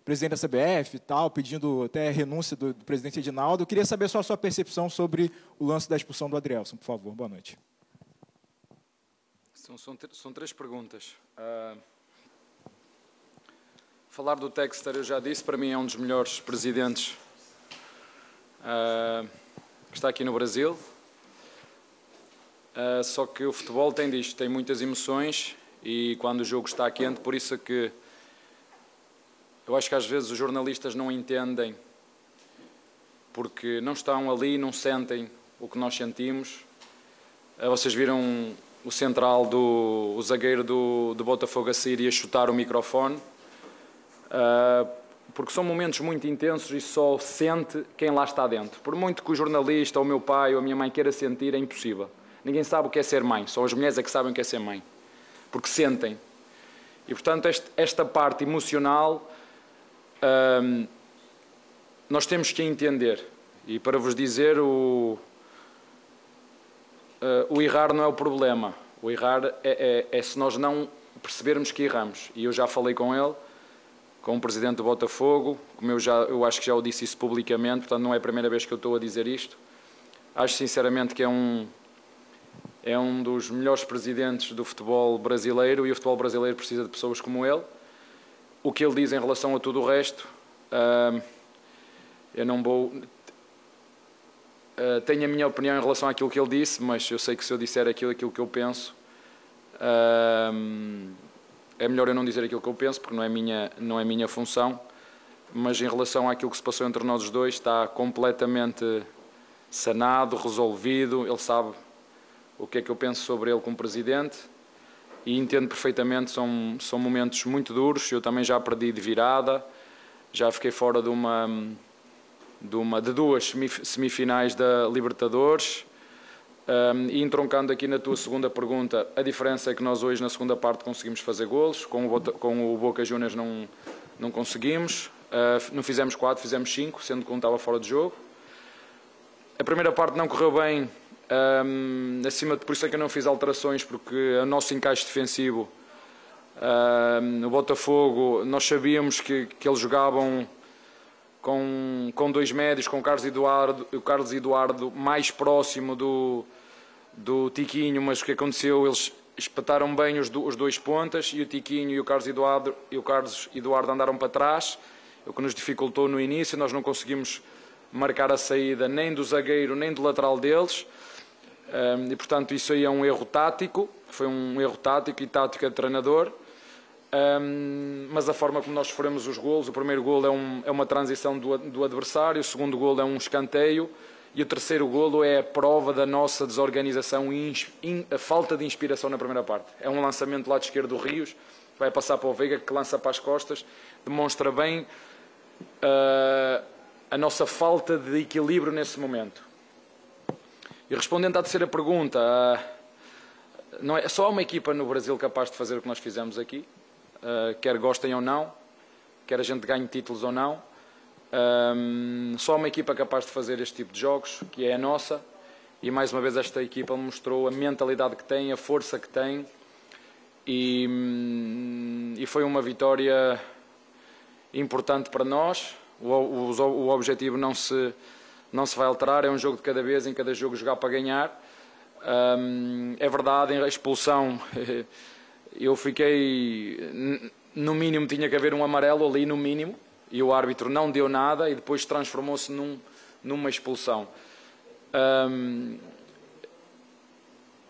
o presidente da CBF e tal, pedindo até renúncia do, do presidente Edinaldo. Eu queria saber só a sua percepção sobre o lance da expulsão do Adrielson, por favor. Boa noite. São, são, são três perguntas. Uh, falar do Texter, eu já disse, para mim é um dos melhores presidentes uh, que está aqui no Brasil. Uh, só que o futebol tem disto, tem muitas emoções e quando o jogo está quente, por isso é que eu acho que às vezes os jornalistas não entendem porque não estão ali, não sentem o que nós sentimos. Uh, vocês viram o central do o zagueiro do, do Botafogo a sair e a chutar o microfone. Uh, porque são momentos muito intensos e só sente quem lá está dentro. Por muito que o jornalista, o meu pai, ou a minha mãe queira sentir, é impossível. Ninguém sabe o que é ser mãe, só as mulheres é que sabem o que é ser mãe, porque sentem. E portanto, este, esta parte emocional hum, nós temos que entender. E para vos dizer, o, uh, o errar não é o problema. O errar é, é, é se nós não percebermos que erramos. E eu já falei com ele, com o presidente do Botafogo, como eu, já, eu acho que já o disse isso publicamente, portanto não é a primeira vez que eu estou a dizer isto. Acho sinceramente que é um, é um dos melhores presidentes do futebol brasileiro e o futebol brasileiro precisa de pessoas como ele. O que ele diz em relação a tudo o resto, uh, eu não vou. Uh, tenho a minha opinião em relação àquilo que ele disse, mas eu sei que se eu disser aquilo, aquilo que eu penso, uh, é melhor eu não dizer aquilo que eu penso, porque não é minha, não é minha função. Mas em relação àquilo que se passou entre nós os dois, está completamente sanado, resolvido. Ele sabe o que é que eu penso sobre ele como presidente e entendo perfeitamente, são, são momentos muito duros, eu também já perdi de virada, já fiquei fora de uma de, uma, de duas semifinais da Libertadores um, e entroncando aqui na tua segunda pergunta, a diferença é que nós hoje na segunda parte conseguimos fazer golos, com o, com o Boca Juniors não, não conseguimos, uh, não fizemos quatro, fizemos cinco, sendo que um estava fora de jogo. A primeira parte não correu bem um, acima de por isso é que eu não fiz alterações, porque o nosso encaixe defensivo, um, o Botafogo, nós sabíamos que, que eles jogavam com, com dois médios, com o Carlos Eduardo, o Carlos Eduardo mais próximo do, do Tiquinho, mas o que aconteceu, eles espetaram bem os, os dois pontas e o Tiquinho e o Carlos Eduardo, e o Carlos Eduardo andaram para trás, o que nos dificultou no início, nós não conseguimos marcar a saída nem do zagueiro nem do lateral deles e portanto isso aí é um erro tático, foi um erro tático e tática de treinador. Um, mas a forma como nós sofremos os golos, o primeiro golo é, um, é uma transição do, do, adversário, o segundo golo é um escanteio e o terceiro golo é a prova da nossa desorganização e a falta de inspiração na primeira parte. É um lançamento do lado esquerdo do Rios, vai passar para o Veiga que lança para as costas, demonstra bem uh, a nossa falta de equilíbrio nesse momento. E respondendo à terceira pergunta, ah, não é só uma equipa no Brasil capaz de fazer o que nós fizemos aqui, ah, quer gostem ou não, quer a gente ganhe títulos ou não. Ah, só uma equipa capaz de fazer este tipo de jogos, que é a nossa, e mais uma vez esta equipa mostrou a mentalidade que tem, a força que tem, e, e foi uma vitória importante para nós. O, o, o objetivo não se não se vai alterar, é um jogo de cada vez, em cada jogo jogar para ganhar. Um, é verdade, a expulsão, eu fiquei, no mínimo tinha que haver um amarelo ali, no mínimo, e o árbitro não deu nada e depois transformou-se num, numa expulsão. Um,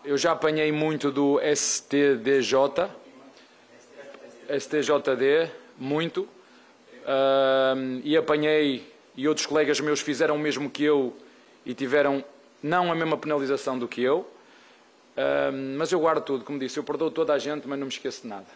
eu já apanhei muito do STDJ, STJD, muito, um, e apanhei e outros colegas meus fizeram o mesmo que eu e tiveram não a mesma penalização do que eu, uh, mas eu guardo tudo, como disse, eu perdoo toda a gente, mas não me esqueço de nada.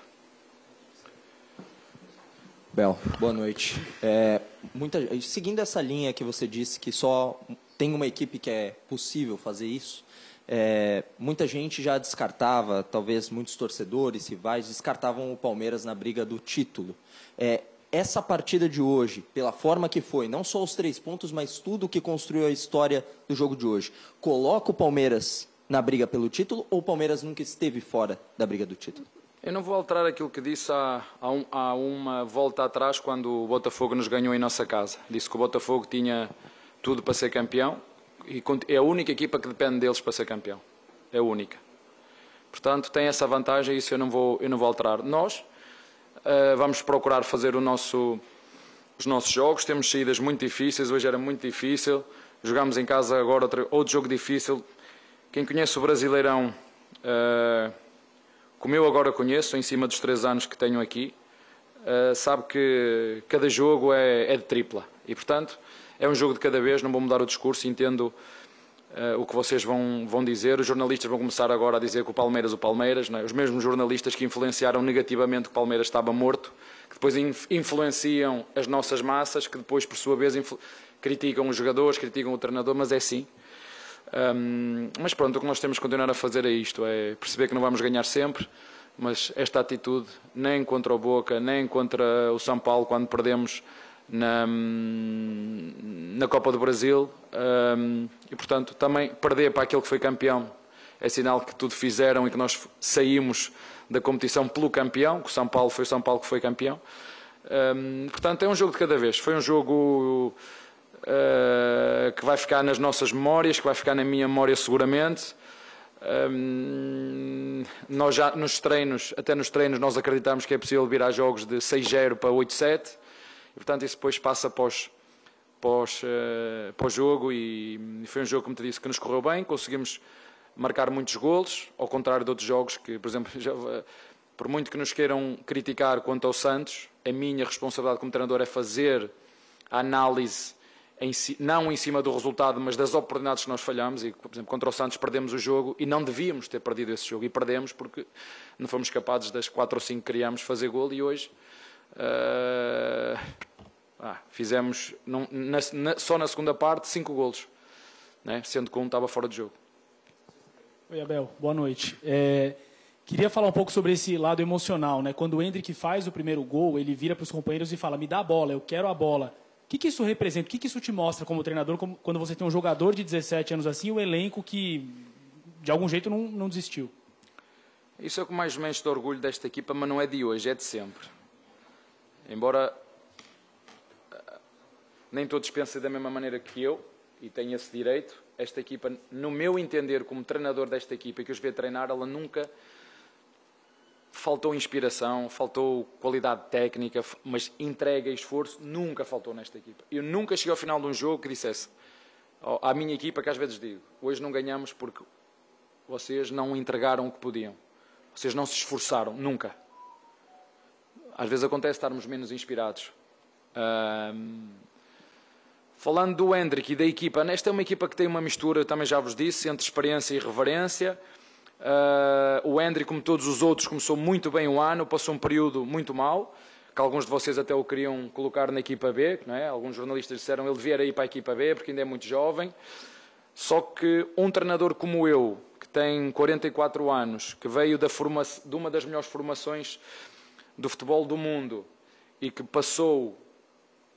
Bel, boa noite. É, muita, seguindo essa linha que você disse que só tem uma equipe que é possível fazer isso, é, muita gente já descartava, talvez muitos torcedores, rivais, descartavam o Palmeiras na briga do título. É, essa partida de hoje, pela forma que foi, não só os três pontos, mas tudo que construiu a história do jogo de hoje, coloca o Palmeiras na briga pelo título ou o Palmeiras nunca esteve fora da briga do título? Eu não vou alterar aquilo que disse há, há, um, há, uma volta atrás, quando o Botafogo nos ganhou em nossa casa. Disse que o Botafogo tinha tudo para ser campeão e é a única equipa que depende deles para ser campeão. É a única. Portanto, tem essa vantagem e isso eu não vou, eu não vou alterar. Nós uh, vamos procurar fazer nosso, os nossos jogos. Temos saídas muito difíceis, hoje era muito difícil. Jogamos em casa agora outro, outro jogo difícil. Quem conhece o Brasileirão. Uh, como eu agora conheço, em cima dos três anos que tenho aqui, uh, sabe que cada jogo é, é, de tripla. E, portanto, é um jogo de cada vez, não vou mudar o discurso, entendo uh, o que vocês vão, vão dizer. Os jornalistas vão começar agora a dizer que o Palmeiras, o Palmeiras, é? os mesmos jornalistas que influenciaram negativamente que o Palmeiras estava morto, que depois influenciam as nossas massas, que depois, por sua vez, criticam os jogadores, criticam o treinador, mas é assim. Um, mas pronto, o que nós temos que continuar a fazer é isto: é perceber que não vamos ganhar sempre, mas esta atitude, nem contra o Boca, nem contra o São Paulo, quando perdemos na, na Copa do Brasil, um, e portanto também perder para aquele que foi campeão é sinal que tudo fizeram e que nós saímos da competição pelo campeão, que o São Paulo foi o São Paulo que foi campeão. Um, portanto, é um jogo de cada vez. Foi um jogo uh, que vai ficar nas nossas memórias, que vai ficar na minha memória seguramente. Um, nós já nos treinos, até nos treinos, nós acreditamos que é possível virar jogos de 6-0 para 8-7 e portanto isso depois passa pós, pós, uh, pós jogo e, foi um jogo, como te disse, que nos correu bem, conseguimos marcar muitos golos, ao contrário de outros jogos que, por exemplo, já, por muito que nos queiram criticar quanto ao Santos, a minha responsabilidade como treinador é fazer a análise em, não em cima do resultado, mas das oportunidades que nós falhamos. E, por exemplo, contra o Santos perdemos o jogo e não devíamos ter perdido esse jogo. E perdemos porque não fomos capazes das quatro ou cinco que criámos fazer gol e hoje uh, ah, fizemos não, na, na, só na segunda parte cinco golos, né? sendo que um estava fora de jogo. Oi, Abel. Boa noite. É, queria falar um pouco sobre esse lado emocional. Né? Quando o Hendrick faz o primeiro gol, ele vira para os companheiros e fala: me dá a bola, eu quero a bola. O que, que isso representa? O que, que isso te mostra como treinador como, quando você tem um jogador de 17 anos assim e um elenco que, de algum jeito, não, não desistiu? Isso é o que mais me enche de orgulho desta equipa, mas não é de hoje, é de sempre. Embora eh, nem todos pensem da mesma maneira que eu, e tenho esse direito, esta equipa, no meu entender como treinador desta equipa, que os vê treinar, ela nunca faltou inspiração, faltou qualidade técnica, mas entrega e esforço nunca faltou nesta equipa. Eu nunca cheguei ao final de um jogo que dissesse à minha equipa, que às vezes digo, hoje não ganhamos porque vocês não entregaram o que podiam. Vocês não se esforçaram, nunca. Às vezes acontece estarmos menos inspirados. Um, falando do Hendrick e da equipa, esta é uma equipa que tem uma mistura, também já vos disse, entre experiência e reverência. Uh, o Hendry, como todos os outros, começou muito bem o ano, passou um período muito mau, que alguns de vocês até o queriam colocar na equipa B, não é? alguns jornalistas disseram ele devia ir para a equipa B porque ainda é muito jovem. Só que um treinador como eu, que tem 44 anos, que veio da forma, de uma das melhores formações do futebol do mundo e que passou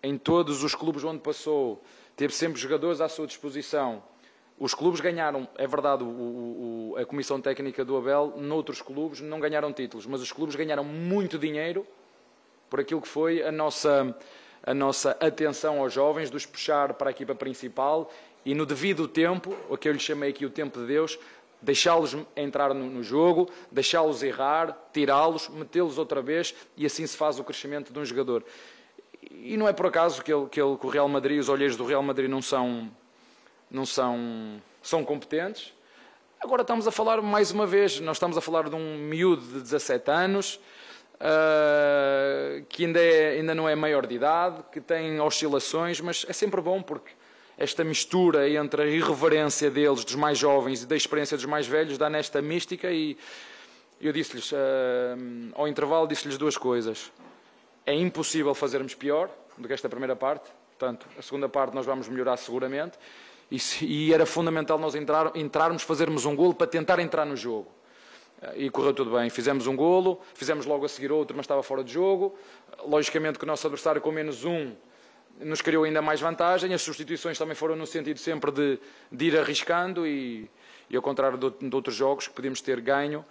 em todos os clubes onde passou, teve sempre jogadores à sua disposição. Os clubes ganharam, é verdade, o, o, a comissão técnica do Abel, noutros clubes não ganharam títulos, mas os clubes ganharam muito dinheiro por aquilo que foi a nossa, a nossa atenção aos jovens, dos puxar para a equipa principal e no devido tempo, o que eu lhe chamei aqui o tempo de Deus, deixá-los entrar no, no jogo, deixá-los errar, tirá-los, metê-los outra vez e assim se faz o crescimento de um jogador. E não é por acaso que, ele, que, ele, que o Real Madrid, os olheiros do Real Madrid não são não são, são competentes. Agora estamos a falar, mais uma vez, nós estamos a falar de um miúdo de 17 anos, uh, que ainda, é, ainda não é maior de idade, que tem oscilações, mas é sempre bom porque esta mistura entre a irreverência deles, dos mais jovens, e da experiência dos mais velhos, dá nesta mística e eu disse-lhes, uh, ao intervalo, disse-lhes duas coisas. É impossível fazermos pior do que esta primeira parte, portanto, a segunda parte nós vamos melhorar seguramente. E, e era fundamental nós entrar, entrarmos, fazermos um golo para tentar entrar no jogo. E correu tudo bem. Fizemos um golo, fizemos logo a seguir outro, mas estava fora de jogo. Logicamente que o nosso adversário com menos um nos criou ainda mais vantagem. As substituições também foram no sentido sempre de, de ir arriscando e, e ao contrário de, de, outros jogos que podíamos ter ganho.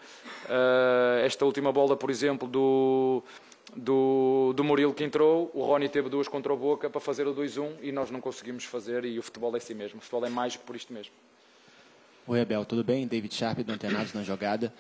Uh, esta última bola, por exemplo, do, do, do Murilo que entrou, o Rony teve duas contra o Boca para fazer o 2-1 e nós não conseguimos fazer e o futebol é assim mesmo. O futebol é mágico por isto mesmo. Oi, Abel, tudo bem? David Sharp do Antenados na jogada.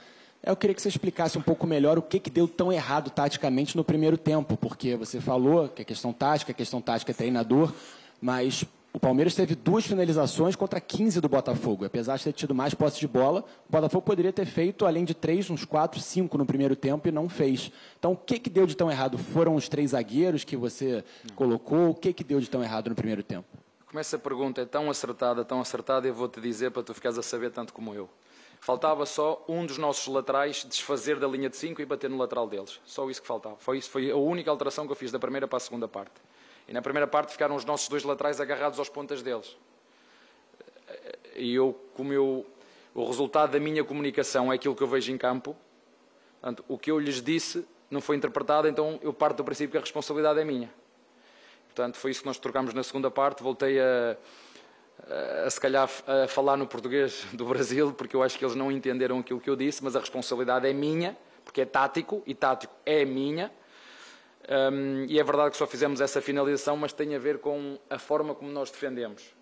Eu queria que você explicasse um pouco melhor o que, que deu tão errado taticamente no primeiro tempo, porque você falou que a questão tática, a questão tática é treinador, mas o Palmeiras teve duas finalizações contra 15 do Botafogo. Apesar de ter tido mais posse de bola, o Botafogo poderia ter feito, além de três, uns quatro, cinco no primeiro tempo e não fez. Então, o que, que deu de tão errado? Foram os três zagueiros que você colocou? O que, que deu de tão errado no primeiro tempo? Como essa pergunta é tão acertada, tão acertada, eu vou-te dizer para tu ficares a saber tanto como eu. Faltava só um dos nossos laterais desfazer da linha de 5 e bater no lateral deles. Só isso que faltava. Foi, isso, foi a única alteração que eu fiz da primeira para a segunda parte. E na primeira parte ficaram os nossos dois laterais agarrados aos pontas deles. E eu, como eu, o resultado da minha comunicação é aquilo que eu vejo em campo, portanto, o que eu lhes disse não foi interpretado, então eu parto do princípio que a responsabilidade é minha. Portanto, foi isso que nós trocámos na segunda parte. Voltei a, a, se calhar a falar no português do Brasil, porque eu acho que eles não entenderam aquilo que eu disse, mas a responsabilidade é minha, porque é tático, e tático é minha. Um, e é verdade que só fizemos essa finalização, mas tem a ver com a forma como nós defendemos.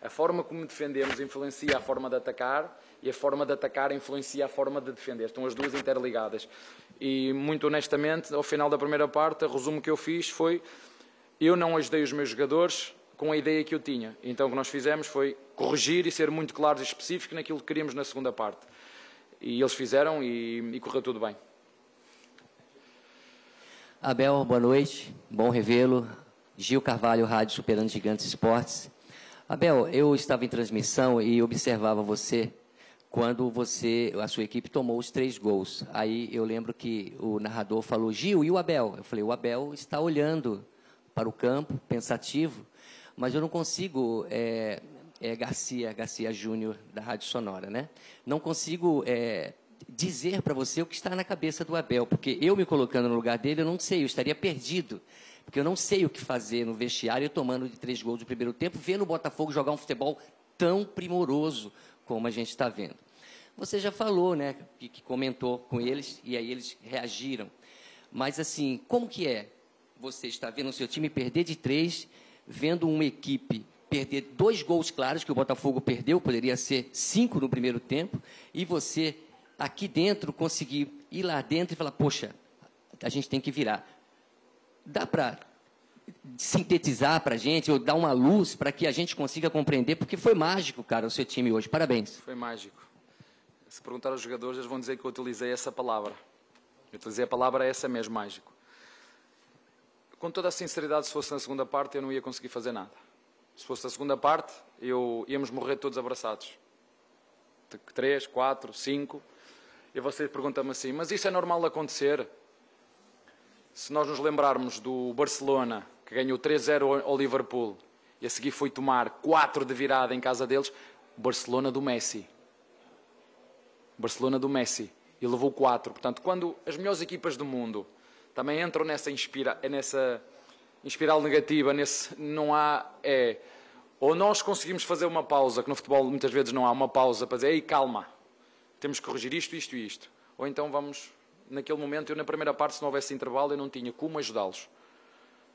A forma como defendemos influencia a forma de atacar e a forma de atacar influencia a forma de defender. Estão as duas interligadas. E, muito honestamente, ao final da primeira parte, o resumo que eu fiz foi eu não ajudei os meus jogadores com a ideia que eu tinha. Então o que nós fizemos foi corrigir e ser muito claros e específicos naquilo que queríamos na segunda parte. E eles fizeram e, e correu tudo bem. Abel, boa noite. Bom revê-lo. Gil Carvalho, Rádio Superando Gigantes Esportes. Abel, eu estava em transmissão e observava você quando você, a sua equipe tomou os três gols. Aí eu lembro que o narrador falou, Gil, e o Abel? Eu falei, o Abel está olhando para o campo, pensativo mas eu não consigo, é, é Garcia, Garcia Júnior, da Rádio Sonora, né? Não consigo é, dizer para você o que está na cabeça do Abel, porque eu me colocando no lugar dele, eu não sei, eu estaria perdido. Porque eu não sei o que fazer no vestiário, tomando de três gols no primeiro tempo, vendo o Botafogo jogar um futebol tão primoroso como a gente está vendo. Você já falou, né, que, que comentou com eles, e aí eles reagiram. Mas, assim, como que é você estar vendo o seu time perder de três vendo uma equipe perder dois gols claros que o Botafogo perdeu, poderia ser cinco no primeiro tempo, e você aqui dentro conseguir ir lá dentro e falar, poxa, a gente tem que virar. Dá para sintetizar para a gente, ou dar uma luz para que a gente consiga compreender, porque foi mágico, cara, o seu time hoje. Parabéns. Foi mágico. Se perguntar aos jogadores, eles vão dizer que eu utilizei essa palavra. Eu utilizei a palavra essa mesmo, mágico com toda a sinceridade, se fosse na segunda parte, eu não ia conseguir fazer nada. Se fosse na segunda parte, eu íamos morrer todos abraçados. Três, quatro, cinco. E você pergunta-me assim, mas isso é normal acontecer? Se nós nos lembrarmos do Barcelona, que ganhou 3-0 ao Liverpool, e a seguir foi tomar 4 de virada em casa deles, Barcelona do Messi. Barcelona do Messi. E levou 4. Portanto, quando as melhores equipas do mundo também entram nessa, inspira, nessa espiral negativa, nesse não há é ou nós conseguimos fazer uma pausa, que no futebol muitas vezes não há uma pausa para dizer, ei, calma, temos que corrigir isto, isto e isto. Ou então vamos, naquele momento, eu na primeira parte, se não houvesse intervalo, eu não tinha como ajudá-los.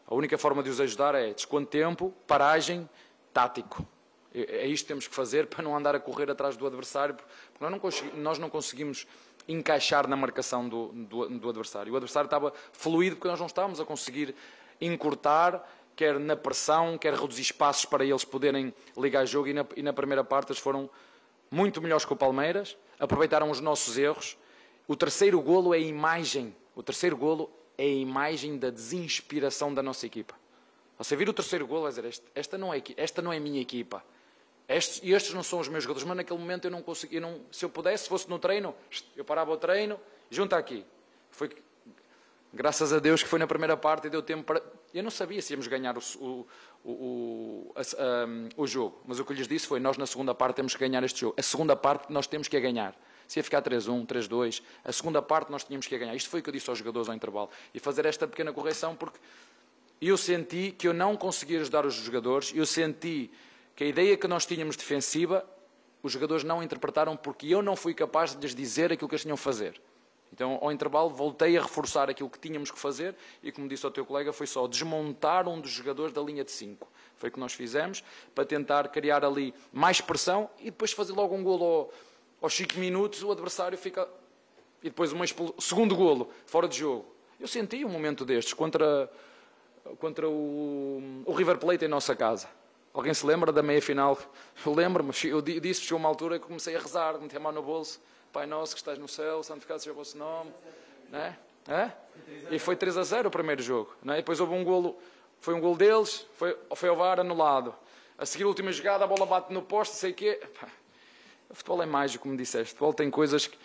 A única forma de os ajudar é desconto tempo, paragem, tático. É, é isto que temos que fazer para não andar a correr atrás do adversário, porque nós não, nós não conseguimos encaixar na marcação do, do, do, adversário. O adversário estava fluido porque nós não estávamos a conseguir encurtar, quer na pressão, quer reduzir espaços para eles poderem ligar jogo. E na, e na primeira parte eles foram muito melhores que o Palmeiras, aproveitaram os nossos erros. O terceiro golo é a imagem, o terceiro golo é a imagem da desinspiração da nossa equipa. Você vir o terceiro golo, dizer, esta não é, esta não é a minha equipa. Estes, e estes não são os meus jogadores, mas naquele momento eu não conseguia, não, se eu pudesse, se fosse no treino, eu parava o treino, junta aqui. Foi graças a Deus que foi na primeira parte e deu tempo para. Eu não sabia se íamos ganhar o, o, o, a, um, o jogo, mas o que eu lhes disse foi: nós na segunda parte temos que ganhar este jogo. A segunda parte nós temos que a ganhar. Se ia ficar 3-1, 3-2, a segunda parte nós tínhamos que a ganhar. Isto foi o que eu disse aos jogadores ao intervalo. E fazer esta pequena correção porque eu senti que eu não conseguia ajudar os jogadores, eu senti que a ideia que nós tínhamos defensiva, os jogadores não interpretaram porque eu não fui capaz de lhes dizer aquilo que eles tinham a fazer. Então, ao intervalo, voltei a reforçar aquilo que tínhamos que fazer e, como disse ao teu colega, foi só desmontar um dos jogadores da linha de 5. Foi o que nós fizemos para tentar criar ali mais pressão e depois fazer logo um golo ao, aos 5 minutos, o adversário fica. E depois um segundo golo, fora de jogo. Eu senti um momento destes contra, contra o, o River Plate em nossa casa. Alguém se lembra da meia final? Eu lembro-me, eu disse, chegou uma altura que comecei a rezar, meter a mão no bolso Pai nosso que estás no céu, santificado seja o vosso nome. Né? É? E foi 3 a 0 o primeiro jogo. Né? E depois houve um golo, foi um golo deles, foi, foi ao VAR anulado. A seguir a última jogada, a bola bate no posto, sei quê. O futebol é mágico, como disseste. O futebol tem coisas que.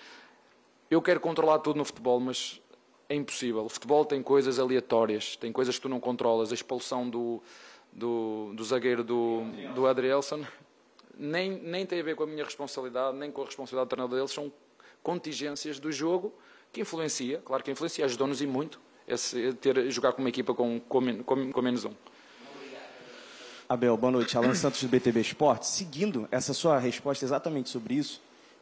Eu quero controlar tudo no futebol, mas é impossível. O futebol tem coisas aleatórias, tem coisas que tu não controlas. A expulsão do, do, do zagueiro do, do Adrielson nem, nem tem a ver com a minha responsabilidade, nem com a responsabilidade do treinador deles, são contingências do jogo que influencia, claro que influencia, ajudou-nos e muito esse, ter, jogar com uma equipa com, com, com, com menos um. Abel, boa noite. Alan Santos do BTB Esportes. Seguindo essa sua resposta exatamente sobre isso,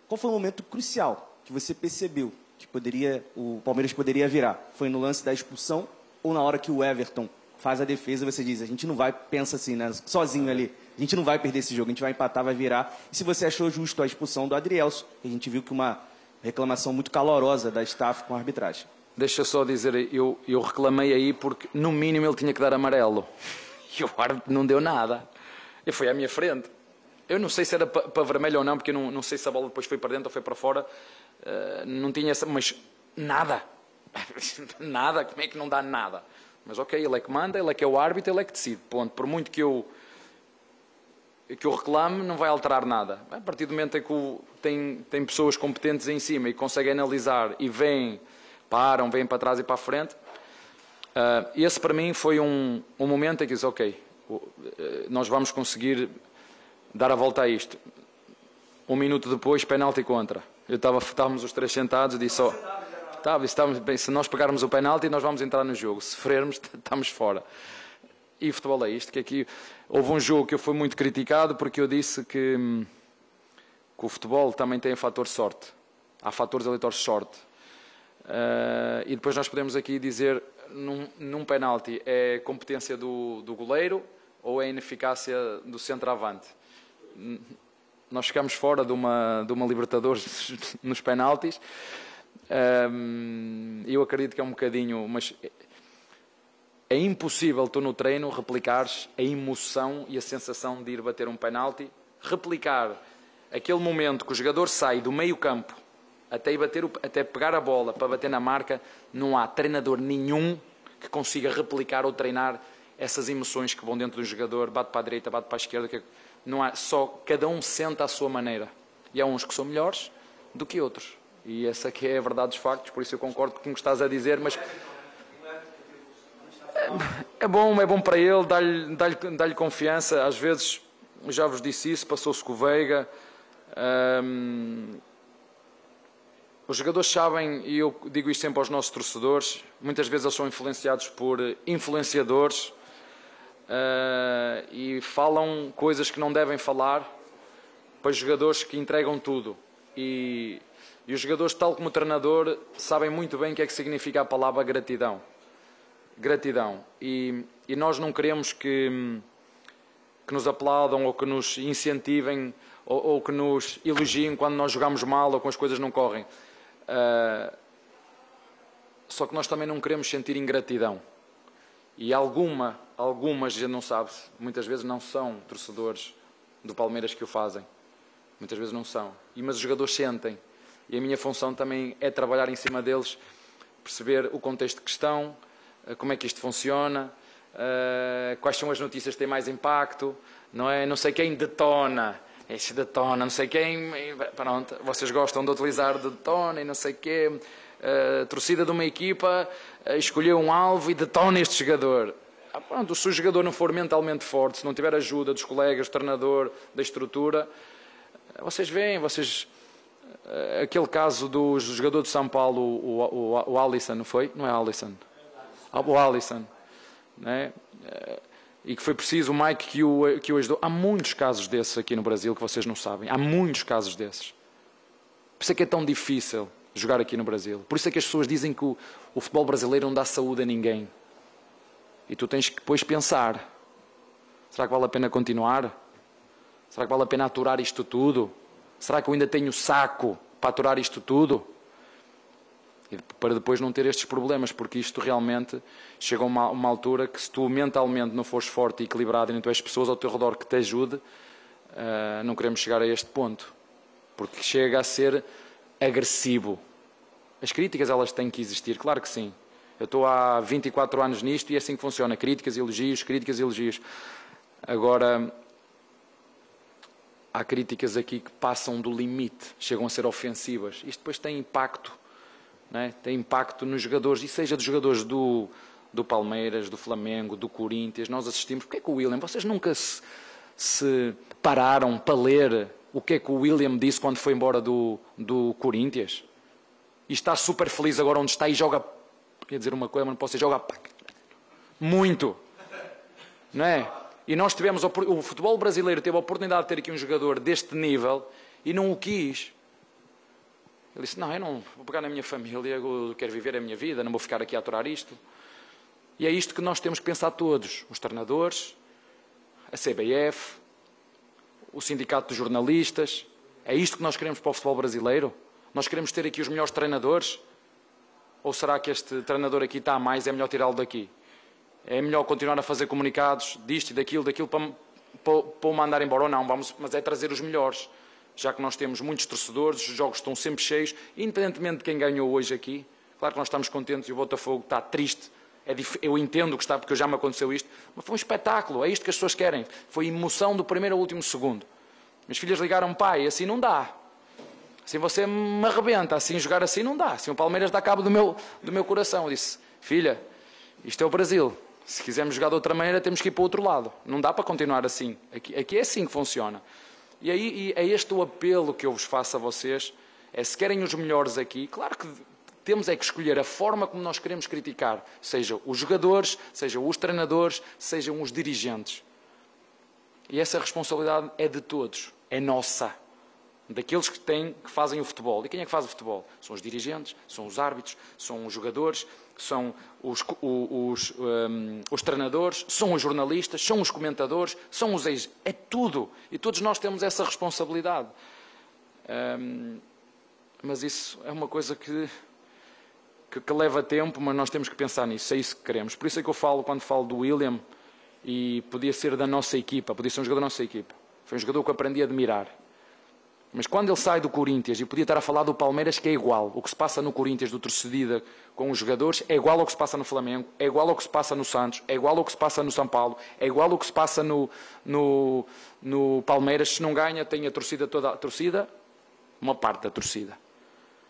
qual foi o momento crucial que você percebeu que poderia, o Palmeiras poderia virar? Foi no lance da expulsão ou na hora que o Everton faz a defesa você diz, a gente não vai, pensa assim, né, sozinho ali, a gente não vai perder esse jogo, a gente vai empatar, vai virar. E se você achou justo a expulsão do Adrielso, a gente viu que uma reclamação muito calorosa da staff com a arbitragem. Deixa só dizer, eu, eu reclamei aí porque no mínimo ele tinha que dar amarelo. E o árbitro não deu nada. E foi à minha frente. Eu não sei se era para vermelho ou não, porque eu não, não sei se a bola depois foi para dentro ou foi para fora. Uh, não tinha essa, mas nada. nada, como é que não dá nada? Mas ok, ele é que manda, ele é que é o árbitro, ele é que decide. Ponto. Por muito que eu que eu reclame, não vai alterar nada. A partir do momento em que o, tem, tem pessoas competentes em cima e conseguem analisar e vêm, param, vêm para trás e para a frente, uh, esse para mim foi um, um momento em que disse, ok, eh, nós vamos conseguir dar a volta a isto. Um minuto depois, penalti contra. Eu estava, estávamos os três sentados e disse, oh, estava, estávamos, bem, se nós pegarmos o penalti, nós vamos entrar no jogo. Se sofrermos, estamos fora. E o futebol é isto, que aqui houve um jogo que eu fui muito criticado porque eu disse que, hum, que o futebol também tem fator sorte. Há fatores eleitores de sorte. Uh, e depois nós podemos aqui dizer, num, num penalti, é competência do, do goleiro ou é ineficácia do centroavante. Nós ficamos fora de uma, de uma Libertadores nos penaltis. Um, eu acredito que é um bocadinho, mas é impossível tu no treino replicares a emoção e a sensação de ir bater um penalti, replicar aquele momento que o jogador sai do meio campo até, bater até pegar a bola para bater na marca, não há treinador nenhum que consiga replicar ou treinar essas emoções que vão dentro do jogador, bate para a direita, bate para a esquerda, que não há, só cada um senta à sua maneira. E há uns que são melhores do que outros. E essa aqui é a verdade dos factos, por isso eu concordo com o que estás a dizer, mas é bom, é bom para ele, dá-lhe dá dá confiança. Às vezes, já vos disse isso, passou-se com o Veiga. Um, os jogadores sabem, e eu digo isto sempre aos nossos torcedores, muitas vezes eles são influenciados por influenciadores uh, e falam coisas que não devem falar para jogadores que entregam tudo. E, e os jogadores, tal como o treinador, sabem muito bem o que é que significa a palavra gratidão gratidão. E, e nós não queremos que, que nos aplaudam ou que nos incentivem ou, ou, que nos elogiem quando nós jogamos mal ou quando as coisas não correm. Uh, só que nós também não queremos sentir ingratidão. E alguma, algumas, já não sabe, muitas vezes não são torcedores do Palmeiras que o fazem. Muitas vezes não são. E, mas os jogadores sentem. E a minha função também é trabalhar em cima deles, perceber o contexto que estão, eh, como é que isto funciona, uh, quais são as notícias que têm mais impacto, não é? Não sei quem detona, esse detona, não sei quem, pronto, vocês gostam de utilizar de detona e não sei quê, uh, torcida de uma equipa escolheu um alvo e detona este jogador. Ah, pronto, se o jogador não for mentalmente forte, se não tiver ajuda dos colegas, do treinador, da estrutura, vocês veem, vocês aquele caso do jogador de São Paulo, o, o, o Alisson, não foi? Não é Alisson? o Alisson. né? e que foi preciso o Mike que o, que o ajudou. Há muitos casos desses aqui no Brasil que vocês não sabem. Há muitos casos desses. Por isso é que é tão difícil jogar aqui no Brasil. Por isso é que as pessoas dizem que o, o futebol brasileiro não dá saúde a ninguém. E tu tens que depois pensar: será que vale a pena continuar? Será que vale a pena aturar isto tudo? Será que eu ainda tenho saco para aturar isto tudo? E para depois não ter estes problemas, porque isto realmente chega a uma, uma, altura que se tu mentalmente não fores forte e equilibrado e não tens pessoas ao teu redor que te ajude, uh, não queremos chegar a este ponto. Porque chega a ser agressivo. As críticas, elas têm que existir, claro que sim. Eu estou há 24 anos nisto e é assim que funciona. Críticas, elogios, críticas, elogios. Agora, há críticas aqui que passam do limite, chegam a ser ofensivas. Isto depois tem impacto é? tem impacto nos jogadores, e seja dos jogadores do, do Palmeiras, do Flamengo, do Corinthians, nós assistimos. Porquê é que o William, vocês nunca se, se, pararam para ler o que é que o William disse quando foi embora do, do Corinthians? E está super feliz agora onde está e joga, quer dizer uma coisa, mas não posso dizer, joga muito, não é? E nós tivemos, o futebol brasileiro teve a oportunidade de ter aqui um jogador deste nível e não o quis. Ele disse: Não, eu não vou pegar na minha família, eu quero viver a minha vida, não vou ficar aqui a aturar isto. E é isto que nós temos que pensar todos: os treinadores, a CBF, o Sindicato de Jornalistas. É isto que nós queremos para o futebol brasileiro? Nós queremos ter aqui os melhores treinadores? Ou será que este treinador aqui está a mais, é melhor tirá-lo daqui? É melhor continuar a fazer comunicados disto e daquilo, daquilo para, para, o mandar embora ou não? Vamos, mas é trazer os melhores já que nós temos muitos torcedores, os jogos estão sempre cheios, independentemente de quem ganhou hoje aqui. Claro que nós estamos contentes e o Botafogo está triste. É eu entendo que está, porque já me aconteceu isto, mas foi um espetáculo, é isto que as pessoas querem. Foi emoção do primeiro ao último segundo. Minhas filhas ligaram, pai, assim não dá. Assim você me arrebenta, assim jogar assim não dá. Assim o Palmeiras dá cabo do meu, do meu coração. Eu disse, filha, isto é o Brasil. Se quisermos jogar de outra maneira, temos que ir para o outro lado. Não dá para continuar assim. Aqui, aqui é assim que funciona. E aí é este o apelo que eu vos faço a vocês. É se querem os melhores aqui, claro que temos é que escolher a forma como nós queremos criticar, seja os jogadores, sejam os treinadores, sejam os dirigentes. E essa responsabilidade é de todos, é nossa daqueles que têm, que fazem o futebol. E quem é que faz o futebol? São os dirigentes, são os árbitros, são os jogadores, são os, os, um, os treinadores, são os jornalistas, são os comentadores, são os ex. É tudo. E todos nós temos essa responsabilidade. Um, mas isso é uma coisa que, que, que, leva tempo, mas nós temos que pensar nisso. É isso que queremos. Por isso é que eu falo, quando falo do William, e podia ser da nossa equipa, podia ser um jogador da nossa equipa. Foi um jogador que eu aprendi a admirar. Mas quando ele sai do Corinthians, e podia estar a falar do Palmeiras, que é igual. O que se passa no Corinthians, do torcedida com os jogadores, é igual ao que se passa no Flamengo, é igual ao que se passa no Santos, é igual ao que se passa no São Paulo, é igual ao que se passa no, no, no Palmeiras. Se não ganha, tem a torcida toda. A torcida, uma parte da torcida.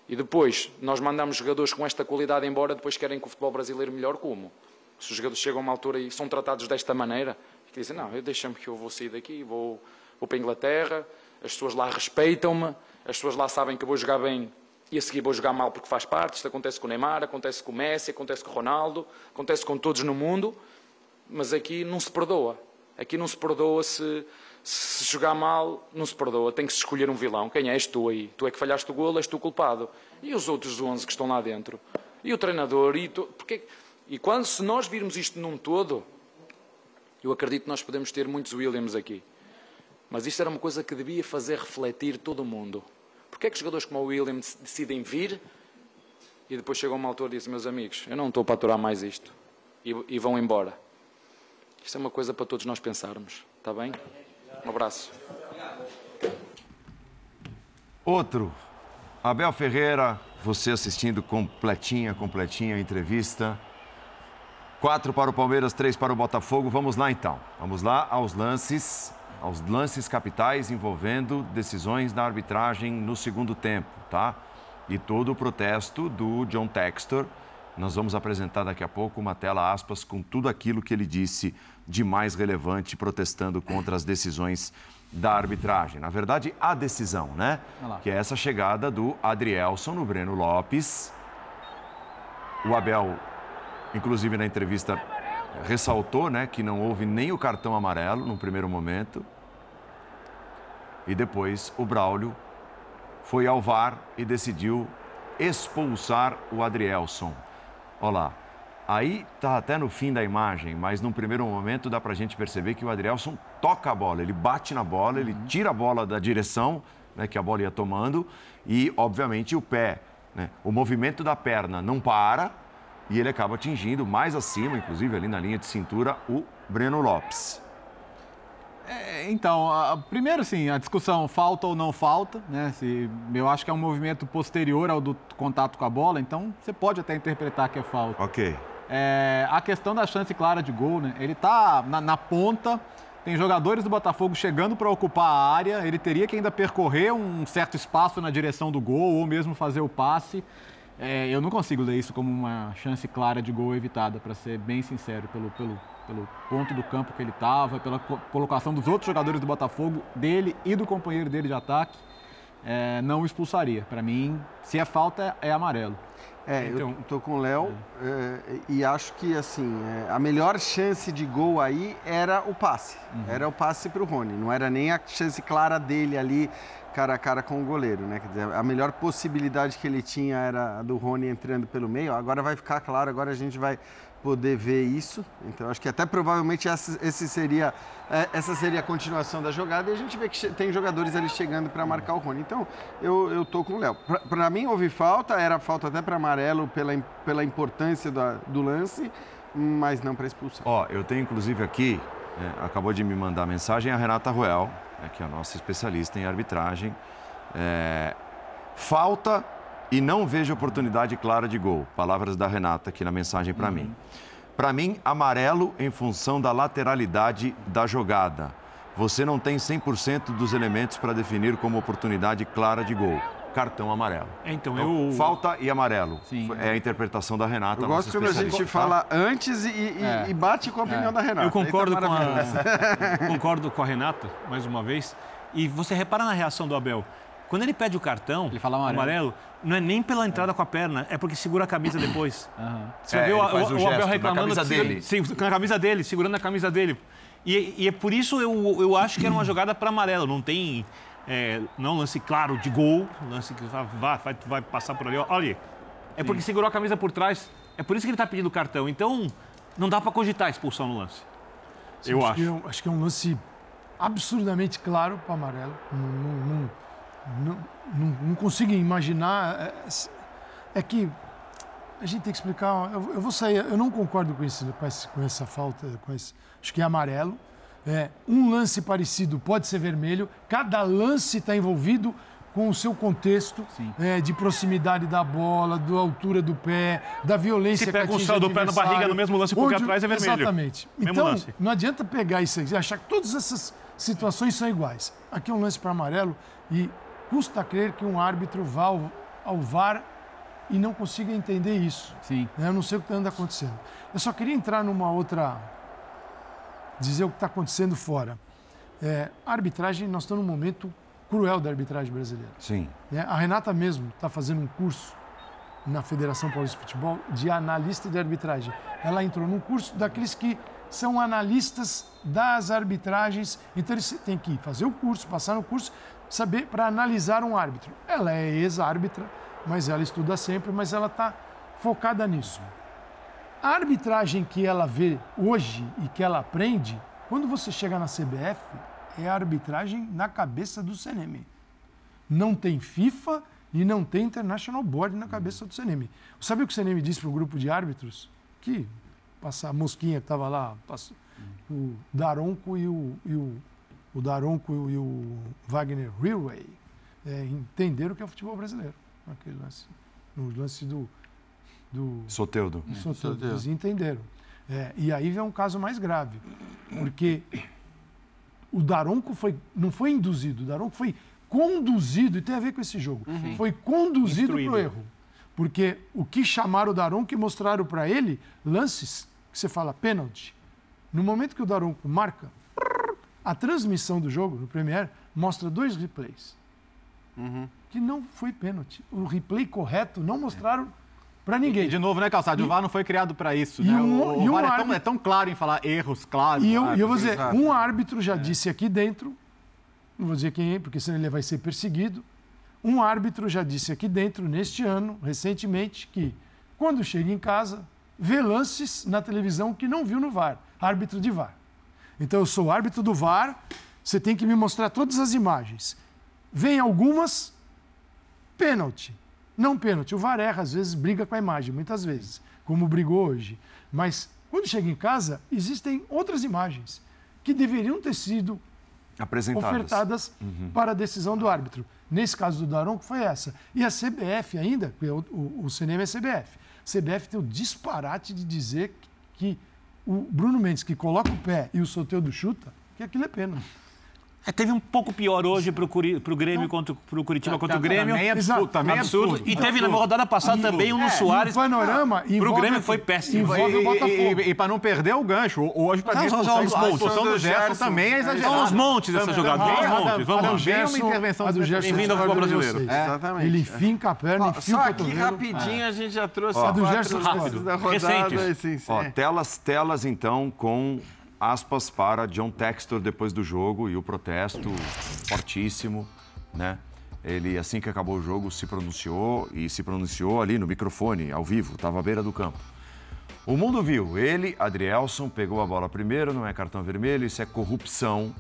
E depois, nós mandamos jogadores com esta qualidade embora, depois querem que o futebol brasileiro melhore como? Se os jogadores chegam a uma altura e são tratados desta maneira, que dizem, não, deixa-me que eu vou sair daqui, vou, vou para a Inglaterra, as pessoas lá respeitam-me, as pessoas lá sabem que eu vou jogar bem e a seguir vou jogar mal porque faz parte. Isto acontece com o Neymar, acontece com o Messi, acontece com o Ronaldo, acontece com todos no mundo, mas aqui não se perdoa. Aqui não se perdoa se, se jogar mal, não se perdoa. Tem que se escolher um vilão. Quem és tu aí? Tu é que falhaste o golo, és tu o culpado. E os outros 11 que estão lá dentro? E o treinador? E, tu, porque, e quando, se nós virmos isto num todo, eu acredito que nós podemos ter muitos Williams aqui. Mas isto era uma coisa que devia fazer refletir todo o mundo. Porquê é que jogadores como o William decidem vir e depois chegam uma altura e dizem, meus amigos, eu não estou para aturar mais isto. E, e vão embora. Isto é uma coisa para todos nós pensarmos. Está bem? Um abraço. Outro. Abel Ferreira, você assistindo completinha, completinha a entrevista. Quatro para o Palmeiras, três para o Botafogo. Vamos lá então. Vamos lá aos lances aos lances capitais envolvendo decisões da arbitragem no segundo tempo, tá? E todo o protesto do John Textor. Nós vamos apresentar daqui a pouco uma tela aspas com tudo aquilo que ele disse de mais relevante protestando contra as decisões da arbitragem. Na verdade, a decisão, né? Que é essa chegada do Adrielson no Breno Lopes. O Abel, inclusive na entrevista ressaltou né, que não houve nem o cartão amarelo no primeiro momento. E depois o Braulio foi ao VAR e decidiu expulsar o Adrielson. Olha lá. Aí tá até no fim da imagem, mas num primeiro momento dá para a gente perceber que o Adrielson toca a bola, ele bate na bola, ele tira a bola da direção né, que a bola ia tomando e, obviamente, o pé, né, o movimento da perna não para e ele acaba atingindo mais acima, inclusive ali na linha de cintura, o Breno Lopes. É, então, a, primeiro sim, a discussão falta ou não falta, né? Se, eu acho que é um movimento posterior ao do contato com a bola, então você pode até interpretar que é falta. Ok. É, a questão da chance clara de gol, né? Ele está na, na, ponta, tem jogadores do Botafogo chegando para ocupar a área, ele teria que ainda percorrer um certo espaço na direção do gol ou mesmo fazer o passe. É, eu não consigo ler isso como uma chance clara de gol evitada, para ser bem sincero, pelo, pelo, pelo ponto do campo que ele estava, pela colocação dos outros jogadores do Botafogo, dele e do companheiro dele de ataque. É, não expulsaria. Para mim, se é falta, é amarelo. É, então, eu tô com o Léo é, e acho que assim é, a melhor chance de gol aí era o passe, uhum. era o passe para o Rony, não era nem a chance clara dele ali cara a cara com o goleiro, né? Quer dizer, a melhor possibilidade que ele tinha era a do Rony entrando pelo meio. Agora vai ficar claro, agora a gente vai poder ver isso. Então acho que até provavelmente essa, esse seria, é, essa seria a continuação da jogada e a gente vê que tem jogadores ali chegando para marcar o Rony. Então eu, eu tô com o Léo. Para mim houve falta, era falta até para amarelo pela, pela importância do, do lance, mas não para expulsar. Ó, eu tenho inclusive aqui, é, acabou de me mandar mensagem a Renata Ruel, é, que é a nossa especialista em arbitragem. É, falta e não vejo oportunidade clara de gol. Palavras da Renata aqui na mensagem para uhum. mim. Para mim, amarelo em função da lateralidade da jogada. Você não tem 100% dos elementos para definir como oportunidade clara de gol. Cartão amarelo. É, então, eu... Falta e amarelo. Sim. É a interpretação da Renata. Eu gosto quando a gente fala antes e, e, é. e bate com a opinião é. da Renata. Eu concordo, tá com a, concordo com a Renata, mais uma vez. E você repara na reação do Abel. Quando ele pede o cartão ele fala amarelo. amarelo não é nem pela entrada é. com a perna, é porque segura a camisa depois. Uhum. Você é, vê o, o, o Abel reclamando. camisa dele. Sim, com a camisa dele, segurando a camisa dele. E, e é por isso eu, eu acho que era uma jogada para amarelo. Não tem. É, não é lance claro de gol, lance que vai, vai, vai passar por ali. Olha, é porque Sim. segurou a camisa por trás. É por isso que ele está pedindo o cartão. Então, não dá para cogitar a expulsão no lance. Sim, eu acho. Acho que, é, acho que é um lance absurdamente claro para amarelo. Não, não, não, não, não consigo imaginar. É, é, que a gente tem que explicar. Eu, eu, vou sair. Eu não concordo com, esse, com essa falta. Com esse, acho que é amarelo. É, um lance parecido pode ser vermelho. Cada lance está envolvido com o seu contexto é, de proximidade da bola, da altura do pé, da violência Se pega o do pé na barriga no mesmo lance porque onde, atrás é vermelho. Exatamente. Mesmo então, lance. não adianta pegar isso e achar que todas essas situações são iguais. Aqui é um lance para amarelo e Custa crer que um árbitro vá ao, ao VAR e não consiga entender isso. Sim. Né? Eu não sei o que anda acontecendo. Eu só queria entrar numa outra. dizer o que está acontecendo fora. É, a arbitragem, nós estamos num momento cruel da arbitragem brasileira. Sim. É, a Renata mesmo está fazendo um curso na Federação Paulista de Futebol de analista de arbitragem. Ela entrou num curso daqueles que são analistas das arbitragens, então eles têm que fazer o curso, passar no curso saber para analisar um árbitro. Ela é ex-árbitra, mas ela estuda sempre, mas ela está focada nisso. A arbitragem que ela vê hoje e que ela aprende, quando você chega na CBF, é a arbitragem na cabeça do CNM. Não tem FIFA e não tem International Board na cabeça do CNM. Sabe o que o CNM disse para o grupo de árbitros? Que passar a mosquinha que estava lá, passou, o Daronco e o, e o o Daronco e o Wagner Rilway é, entenderam o que é o futebol brasileiro. Naquele lance, no lance do. do Soteudo. Do Soteudo. Eles entenderam. É, e aí vem um caso mais grave, porque o Daronco foi, não foi induzido, o Daronco foi conduzido, e tem a ver com esse jogo, uhum. foi conduzido para o erro. Porque o que chamaram o Daronco e mostraram para ele lances que você fala pênalti. No momento que o Daronco marca, a transmissão do jogo no Premier mostra dois replays. Uhum. Que não foi pênalti. O replay correto não mostraram para ninguém. E, de novo, né, Calçado? O VAR não foi criado para isso. E né? um- o o e um VAR é, tão, árbitro- é tão claro em falar erros claros. E eu, ah, e eu vou dizer, exato. um árbitro já disse aqui dentro, não vou dizer quem é, porque senão ele vai ser perseguido. Um árbitro já disse aqui dentro, neste ano, recentemente, que quando chega em casa, vê lances na televisão que não viu no VAR. Árbitro de VAR. Então eu sou árbitro do VAR, você tem que me mostrar todas as imagens. Vem algumas, pênalti. Não pênalti. O VAR erra, às vezes briga com a imagem, muitas vezes, como brigou hoje. Mas quando chega em casa, existem outras imagens que deveriam ter sido Apresentadas. ofertadas Uhum. para a decisão do árbitro. Nesse caso do Daronco foi essa. E a CBF ainda, o, o, o cinema é CBF. CBF tem o disparate de dizer que o Bruno Mendes, que coloca o pé e o Soteldo chuta, que aquilo é pena. É, teve um pouco pior hoje pro, Curi, pro Grêmio contra pro Curitiba contra o Grêmio. Também é absurdo, também é absurdo. absurdo. E teve na rodada passada também um no É, Soares. e o panorama Pro envolve Grêmio foi péssimo. envolve o E, Botafogo. e, para não perder o gancho, hoje para mim a expulsão, são os a montes. expulsão do Gerson também é exagerada. São os montes dessa jogada, são da- montes, vamos lá. Gerson, uma intervenção do Gerson Bem-vindo ao futebol brasileiro. Exatamente. Ele finca a perna, Ó, enfia o só aqui cotovelo. rapidinho a gente já trouxe A do Gerson rápido. Ó, telas, telas então com aspas para John Textor depois do jogo e o protesto fortíssimo, né? Ele, assim que acabou o jogo, se pronunciou e se pronunciou ali no microfone, ao vivo, estava à beira do campo. O mundo viu, ele, Adrielson, pegou a bola primeiro, não é cartão vermelho, isso é corrupção.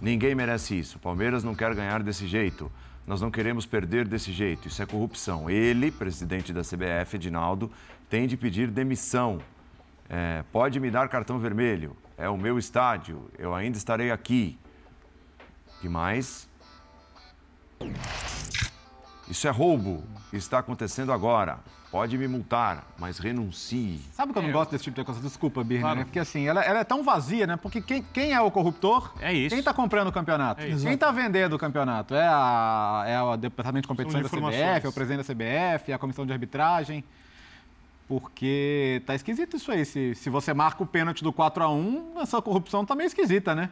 Ninguém merece isso. Palmeiras não quer ganhar desse jeito. Nós não queremos perder desse jeito. Isso é corrupção. Ele, presidente da CBF, Edinaldo, tem de pedir demissão. É, pode me dar cartão vermelho. É o meu estádio. Eu ainda estarei aqui. que mais? Isso é roubo. Está acontecendo agora. Pode me multar, mas renuncie. Sabe que eu não gosto desse tipo de coisa? Desculpa, Birne, Claro. né? Porque assim, ela, ela é tão vazia, né? Porque quem, quem é o corruptor? É isso. Quem está comprando o campeonato? É quem está vendendo o campeonato? É, a, é o departamento de competição da CBF, é o presidente da CBF, é a comissão de arbitragem. Porque tá esquisito isso aí. Se, se você marca o pênalti do 4x1, essa corrupção tá meio esquisita, né?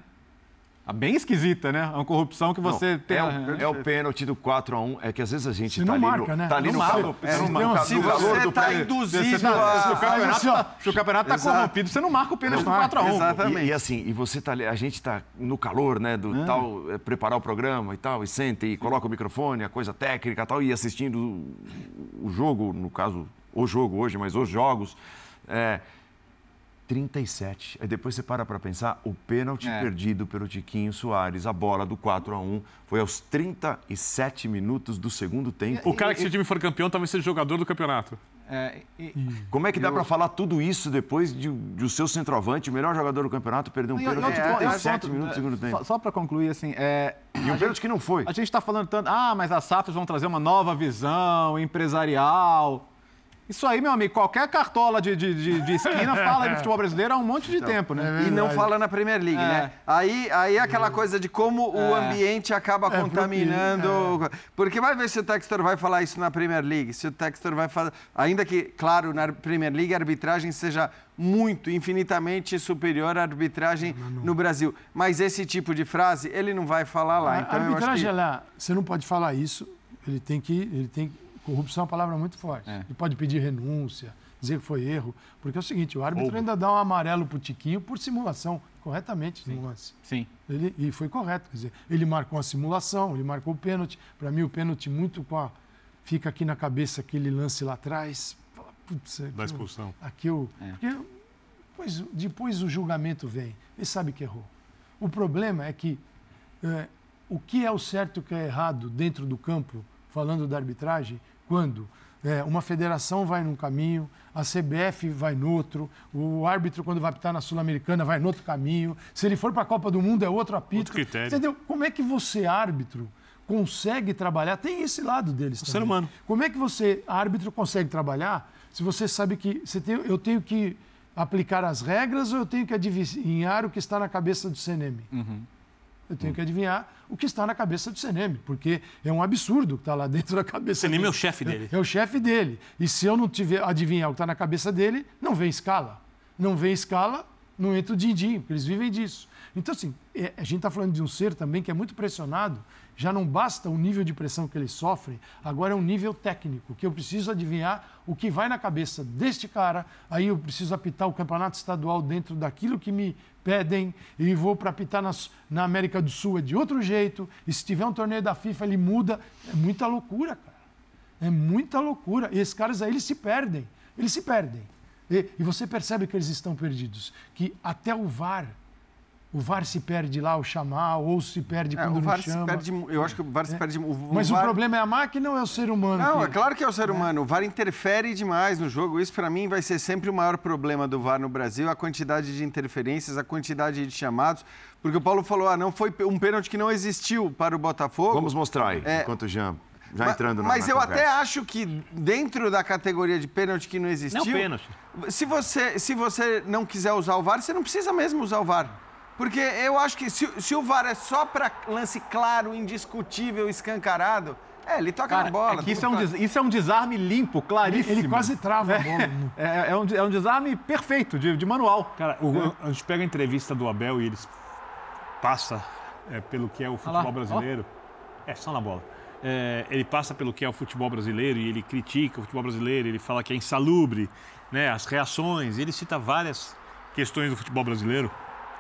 Tá bem esquisita, né? É uma corrupção que você Não, tem. é, o, é o pênalti do 4x1. É que às vezes a gente Você tá não ali marca, no, né? tá ali Não no marca. calor. É, no então, calor se do você tá prêmio. induzido Você tá- a- se o campeonato, assim, ó. tá- se o campeonato tá corrompido, você não marca o pênalti do Não marca, 4x1. exatamente. E, e assim, e você tá ali, a gente tá no calor, né, do tal, é, preparar o programa e tal, e senta e coloca o microfone, a coisa técnica e tal, e assistindo o, o jogo, no caso, o jogo hoje, mas os jogos. É, 37. Aí depois você para para pensar, o pênalti É. perdido pelo Tiquinho Soares, a bola do 4 a 1 foi aos 37 minutos do segundo tempo. O cara que se o time for campeão talvez seja jogador do campeonato. É, e- Como é que dá para falar tudo isso depois de, de o seu centroavante, o melhor jogador do campeoto, perder um pênalti ponto- 37 outro- minutos do segundo tempo? Só, só para concluir, assim, é, E um pênalti que não foi. a gente está falando tanto, ah, mas as SAFs vão trazer uma nova visão empresarial. Isso aí, meu amigo, qualquer cartola de, de, de- de esquina fala de futebol brasileiro há um monte de tempo, né? E não fala na Premier League, É. né? Aí, aí é aquela coisa de como o ambiente acaba É, contaminando. Porque vai ver se o Textor vai falar isso na Premier League. Se o Textor vai falar. Ainda que, claro, na Premier League a arbitragem seja muito, infinitamente superior à arbitragem no Brasil. Mas esse tipo de frase ele não vai falar lá. A Então, eu acho arbitragem, que... ela, você não pode falar isso. Ele tem que, ele tem corrupção é uma palavra muito forte. É. Ele pode pedir renúncia, dizer que foi erro, porque é o seguinte, o árbitro ainda dá um amarelo pro Tiquinho por simulação, corretamente no lance. Sim. Ele, e foi correto, quer dizer, ele marcou a simulação, ele marcou o pênalti. Para mim, o pênalti muito com a, fica aqui na cabeça aquele lance lá atrás. Fala, Putz, aqui Da eu- expulsão. Aqui eu, porque depois, depois o julgamento vem, ele sabe que errou. O problema é que é, o que é o certo e o que é errado dentro do campo, falando da arbitragem, quando é, uma federação vai num caminho, a CBF vai no outro, o árbitro, quando vai apitar na Sul-Americana, vai no outro caminho, se ele for para a Copa do Mundo, é outro apito. Outro critério. Entendeu? Como é que você, árbitro, consegue trabalhar? Tem esse lado deles também. ser humano. Como é que você, árbitro, consegue trabalhar se você sabe que você tem, eu tenho que aplicar as regras ou eu tenho que adivinhar o que está na cabeça do CNM? Eu tenho que adivinhar o que está na cabeça do CNM, porque é um absurdo o que está lá dentro da cabeça CNM dele. é o chefe dele. É o chefe dele. E se eu não tiver adivinhar o que está na cabeça dele, não vem escala. Não vem escala, não entra o din-din, porque eles vivem disso. Então, assim, é, a gente está falando de um ser também que é muito pressionado. Já não basta o nível de pressão que ele sofre, agora é um nível técnico, que eu preciso adivinhar o que vai na cabeça deste cara. Aí eu preciso apitar o campeonato estadual dentro daquilo que me pedem, e vou para apitar nas, na América do Sul é de outro jeito. E se tiver um torneio da FIFA, ele muda. É muita loucura, cara. É muita loucura. E esses caras aí, eles se perdem. Eles se perdem. E, e você percebe que eles estão perdidos. Que até o VAR o VAR se perde lá ao chamar, ou se perde quando é, o VAR não chama. Se perde, eu acho que o VAR se é. perde. O, Mas o, VAR... o, problema é a máquina ou é o ser humano? Não, que... é claro que é o ser humano. O VAR interfere demais no jogo. Isso, para mim, vai ser sempre o maior problema do VAR no Brasil: a quantidade de interferências, a quantidade de chamados. Porque o Paulo falou, ah, não foi um pênalti que não existiu para o Botafogo. Vamos mostrar aí, é... enquanto o Jean já entrando na Mas eu conversa. até acho que dentro da categoria de pênalti que não existiu. Não pênalti. Se você, se você não quiser usar o VAR, você não precisa mesmo usar o VAR. Porque eu acho que se, se o VAR é só para lance claro, indiscutível, escancarado, é, ele toca Cara, na bola. É isso, é um, isso, é um, desarme limpo, claríssimo. Ele, ele quase trava é, a bola. É, é, um, é um desarme perfeito, de, de manual. Cara, o, a gente pega a entrevista do Abel e eles passa é, pelo que é o futebol brasileiro. É, só na bola. É, ele passa pelo que é o futebol brasileiro e ele critica o futebol brasileiro, ele fala que é insalubre, né, as reações, ele cita várias questões do futebol brasileiro.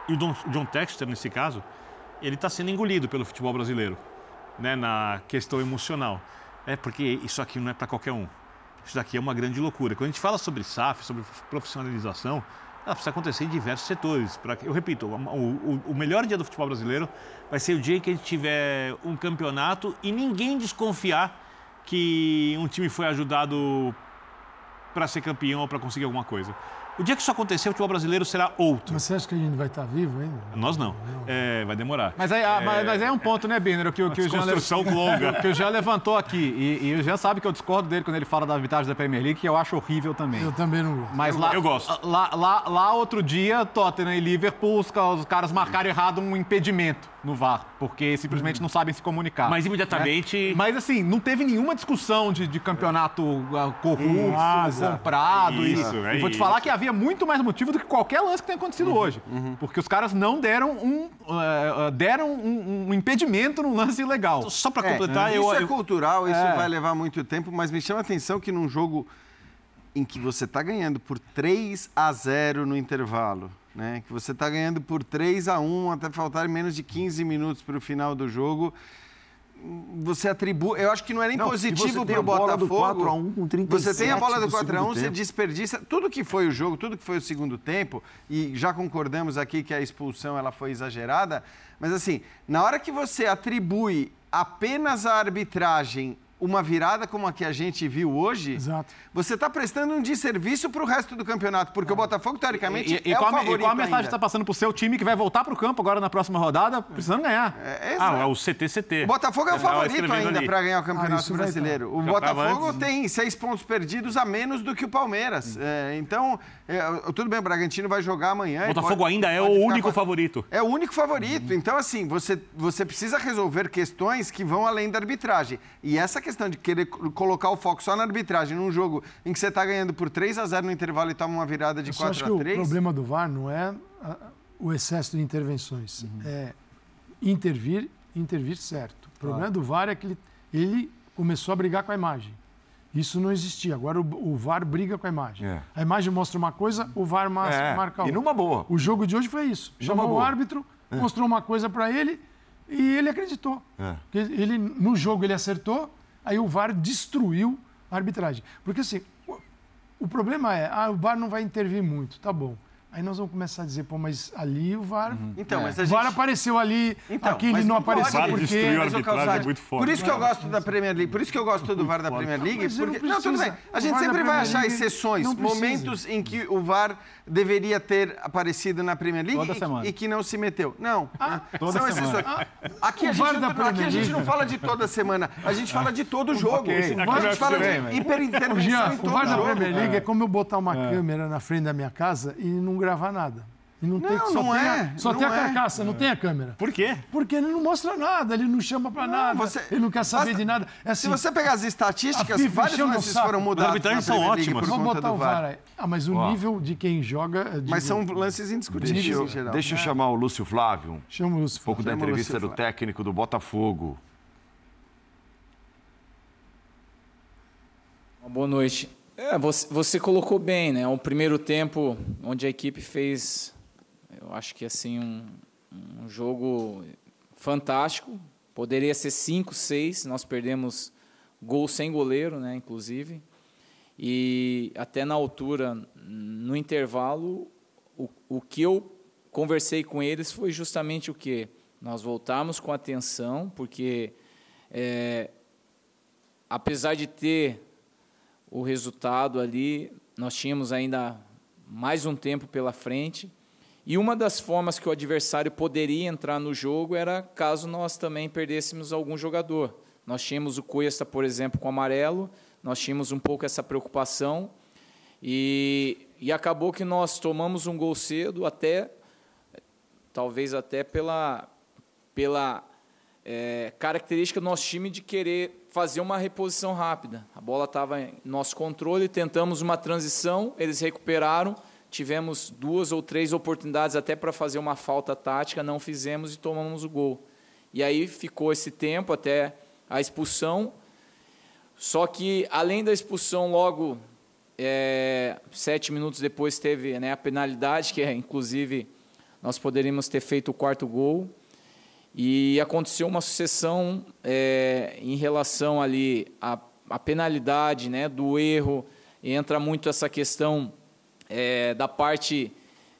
E o John Texter, nesse caso, ele está sendo engolido pelo futebol brasileiro, né, na questão emocional. É porque isso aqui não é para qualquer um. Isso daqui é uma grande loucura. Quando a gente fala sobre SAF, sobre profissionalização, ela precisa acontecer em diversos setores. Pra, eu repito, o, o, melhor dia do futebol brasileiro vai ser o dia que a gente tiver um campeonato e ninguém desconfiar que um time foi ajudado para ser campeão ou para conseguir alguma coisa. O dia que isso acontecer, o futebol brasileiro será outro. Mas você acha que a gente vai estar vivo ainda? Nós não. não. É, vai demorar. Mas aí, é, mas, mas é um ponto, né, Birner? Que, que, o Jean longa. que o Jean levantou aqui. E, e o Jean sabe que eu discordo dele quando ele fala da arbitragem da Premier League, que eu acho horrível também. Eu também não gosto. Mas eu, lá, eu gosto. Lá, lá, lá, outro dia, Tottenham e Liverpool, os, os caras marcaram errado um impedimento no VAR, porque simplesmente não sabem se comunicar. Mas imediatamente. Né? Mas assim, não teve nenhuma discussão de, de campeonato uh, corrupto, comprado. Isso, e, é e vou te falar que havia muito mais motivo do que qualquer lance que tenha acontecido uhum, hoje. Uhum. Porque os caras não deram um, uh, deram um, um, impedimento no lance ilegal. Só para completar, é, eu. Isso é cultural, isso é. vai levar muito tempo, mas me chama a atenção que num jogo em que você está ganhando por 3 a 0 no intervalo né? Que você está ganhando por 3 a 1 até faltar menos de 15 minutos para o final do jogo. Você atribui. Eu acho que não é nem não, positivo para o Botafogo. 4 a 1 com 37 você tem a bola do 4 a 1 você desperdiça tudo que foi o jogo, tudo que foi o segundo tempo, e já concordamos aqui que a expulsão ela foi exagerada, mas assim, na hora que você atribui apenas a arbitragem uma virada como a que a gente viu hoje, Exato. você está prestando um desserviço para o resto do campeonato, porque é. o Botafogo, teoricamente, e, e, é qual, o favorito E qual a mensagem está passando para o seu time que vai voltar para o campo agora na próxima rodada, precisando ganhar? É, é ah, é o CTCT. O Botafogo é o favorito ainda para ganhar o Campeonato ah, Brasileiro. O Botafogo tem seis pontos perdidos a menos do que o Palmeiras. É, então, é, tudo bem, o Bragantino vai jogar amanhã. O Botafogo pode, ainda é o único favorito. É o único favorito. Uhum. Então, assim, você, você precisa resolver questões que vão além da arbitragem. E essa questão de querer colocar o foco só na arbitragem, num jogo em que você está ganhando por 3 a 0 no intervalo e toma uma virada de 4 a 3. o problema do VAR não é o excesso de intervenções, uhum. é intervir, intervir certo. O problema do VAR é que ele, ele começou a brigar com a imagem. Isso não existia. Agora o, o VAR briga com a imagem. É. A imagem mostra uma coisa, o VAR marca, é. marca outra. E numa boa. O jogo de hoje foi isso. Chamou o árbitro, é. mostrou uma coisa para ele e ele acreditou. É. Ele, no jogo ele acertou, Aí o VAR destruiu a arbitragem. Porque assim, o, o problema é, ah, o VAR não vai intervir muito, tá bom. Aí nós vamos começar a dizer, pô, mas ali o VAR. Uhum. Então, é. mas a gente... O VAR apareceu ali, então, aqui ele não, apareceu porque. Destruiu a arbitragem é muito forte. Por isso que eu gosto da Premier League, por isso que eu gosto do VAR da Premier League, porque. Não, tudo bem. A gente sempre vai achar exceções, momentos em que o VAR deveria ter aparecido na Premier League e, e, que não se meteu. Não. Ah, toda São semana. exceções. Ah, aqui, a gente, não, aqui a gente não fala de toda semana, a gente fala de todo o jogo. Okay. A gente fala de hiperintervenção. O VAR da Premier League é como eu botar uma câmera na frente da minha casa e não gravar nada. E não, tem, Não, só não tem é, a, só não tem a é. carcaça, não tem a câmera. Por quê? Porque ele não mostra nada, ele não chama pra nada, você- ele não quer saber basta- de nada. É Se assim, você pegar as estatísticas, vários lances foram As mudados. arbitragens na são. Por Vamos botar o VAR. Aí. Ah, mas o Ó. nível de quem joga. digo, Mas são lances indiscutíveis Deixa eu, geral. deixa eu chamar o Lúcio Flávio. Chama o Lúcio. Um pouco da Chama o entrevista do Flávio. técnico do Botafogo. Boa noite. É, você, você colocou bem, né? Um primeiro tempo onde a equipe fez, eu acho que assim um, um jogo fantástico. Poderia ser 5, 6. Nós perdemos gol sem goleiro, né? Inclusive. E até na altura, no intervalo, o, o que eu conversei com eles foi justamente o que nós voltamos com atenção, porque é, apesar de ter o resultado ali, nós tínhamos ainda mais um tempo pela frente. E uma das formas que o adversário poderia entrar no jogo era caso nós também perdêssemos algum jogador. Nós tínhamos o Cuesta, por exemplo, com amarelo, nós tínhamos um pouco essa preocupação. E, e acabou que nós tomamos um gol cedo, até talvez até pela, pela é, característica do nosso time de querer fazer uma reposição rápida. A bola estava em nosso controle, tentamos uma transição, eles recuperaram, tivemos duas ou três oportunidades até para fazer uma falta tática, não fizemos e tomamos o gol. E aí ficou esse tempo até a expulsão. Só que, além da expulsão, logo é, sete minutos depois teve né, a penalidade, que é, inclusive nós poderíamos ter feito o quarto gol. E aconteceu uma sucessão é, em relação ali à, à penalidade, né, do erro. Entra muito essa questão é, da parte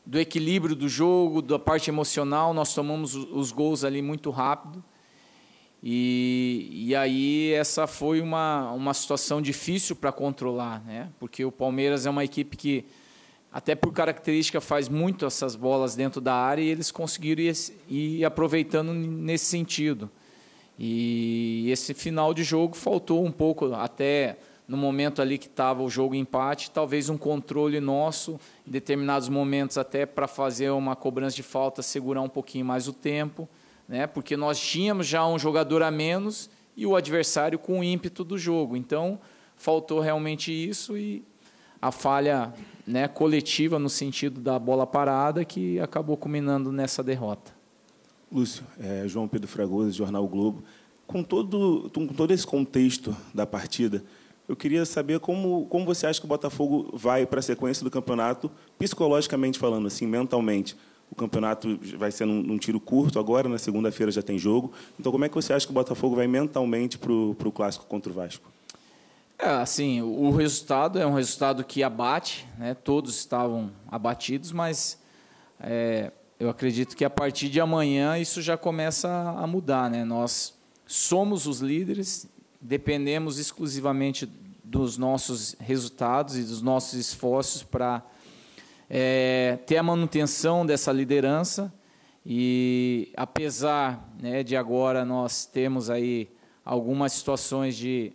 do equilíbrio do jogo, da parte emocional. Nós tomamos os, gols ali muito rápido. E, e aí essa foi uma, uma situação difícil para controlar, né? porque o Palmeiras é uma equipe que, até por característica, faz muito essas bolas dentro da área e eles conseguiram ir, ir aproveitando nesse sentido. E esse final de jogo faltou um pouco, até no momento ali que estava o jogo empate, talvez um controle nosso, em determinados momentos até para fazer uma cobrança de falta, segurar um pouquinho mais o tempo né? porque nós tínhamos já um jogador a menos e o adversário com o ímpeto do jogo. Então, faltou realmente isso e a falha né, coletiva no sentido da bola parada que acabou culminando nessa derrota. Lúcio, é, João Pedro Fragoso, Jornal Globo. Com todo, com todo esse contexto da partida, eu queria saber como, como você acha que o Botafogo vai para a sequência do campeonato, psicologicamente falando, assim, mentalmente. O campeonato vai ser num, num tiro curto agora, na segunda-feira já tem jogo. Então, como é que você acha que o Botafogo vai mentalmente para o clássico contra o Vasco? É, assim, o resultado é um resultado que abate, né? todos estavam abatidos, mas é, eu acredito que a partir de amanhã isso já começa a mudar. Né? Nós somos os líderes, dependemos exclusivamente dos nossos resultados e dos nossos esforços para é, ter a manutenção dessa liderança. E apesar né, de agora nós temos aí algumas situações de,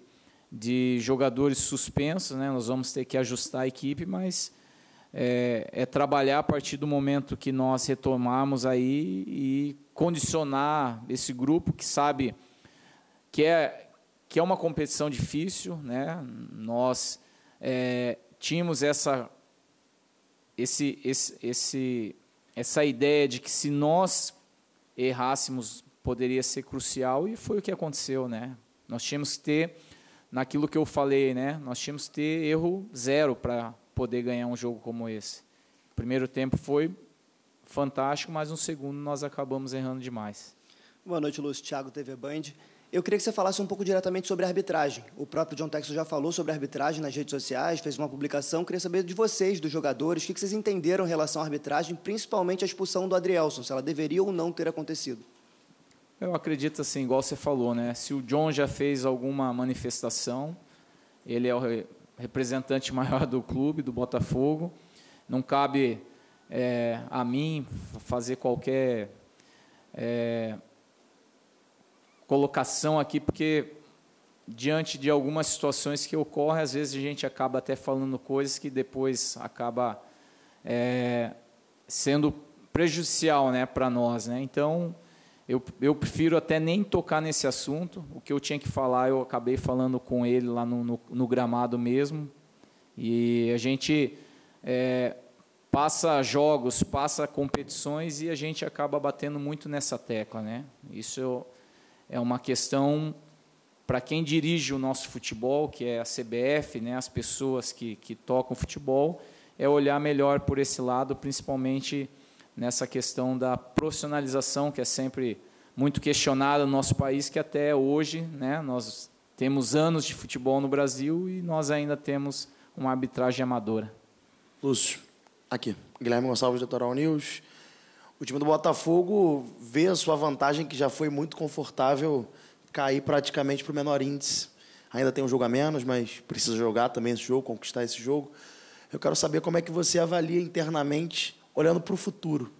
de jogadores suspensos, né, nós vamos ter que ajustar a equipe, mas é, é trabalhar a partir do momento que nós retomarmos aí e condicionar esse grupo que sabe que é que é uma competição difícil, né? Nós é, tínhamos essa esse, esse, esse, essa ideia de que se nós errássemos poderia ser crucial e foi o que aconteceu, né? Nós tínhamos que ter, naquilo que eu falei, né? Nós tínhamos que ter erro zero para poder ganhar um jogo como esse. O primeiro tempo foi fantástico, mas no segundo nós acabamos errando demais. Boa noite, Lúcio. Thiago, TV Band. Eu queria que você falasse um pouco diretamente sobre a arbitragem. O próprio John Texas já falou sobre a arbitragem nas redes sociais, fez uma publicação. Eu queria saber de vocês, dos jogadores, o que vocês entenderam em relação à arbitragem, principalmente a expulsão do Adrielson, se ela deveria ou não ter acontecido. Eu acredito assim, igual você falou, né? Se o John já fez alguma manifestação, ele é o representante maior do clube, do Botafogo. Não cabe é, a mim fazer qualquer é, colocação aqui, porque diante de algumas situações que ocorrem, às vezes a gente acaba até falando coisas que depois acaba é, sendo prejudicial né, para nós. Né? Então, eu, eu prefiro até nem tocar nesse assunto. O que eu tinha que falar, eu acabei falando com ele lá no, no, no gramado mesmo. E a gente é, passa jogos, passa competições e a gente acaba batendo muito nessa tecla. Né? Isso é uma questão para quem dirige o nosso futebol, que é a CBF, né, as pessoas que, que tocam futebol, é olhar melhor por esse lado, principalmente nessa questão da profissionalização, que é sempre muito questionada no nosso país, que até hoje né, nós temos anos de futebol no Brasil e nós ainda temos uma arbitragem amadora. Lúcio, aqui. Guilherme Gonçalves, Litoral News. O time do Botafogo vê a sua vantagem, que já foi muito confortável, cair praticamente para o menor índice. Ainda tem um jogo a menos, mas precisa jogar também esse jogo, conquistar esse jogo. Eu quero saber como é que você avalia internamente olhando para o futuro,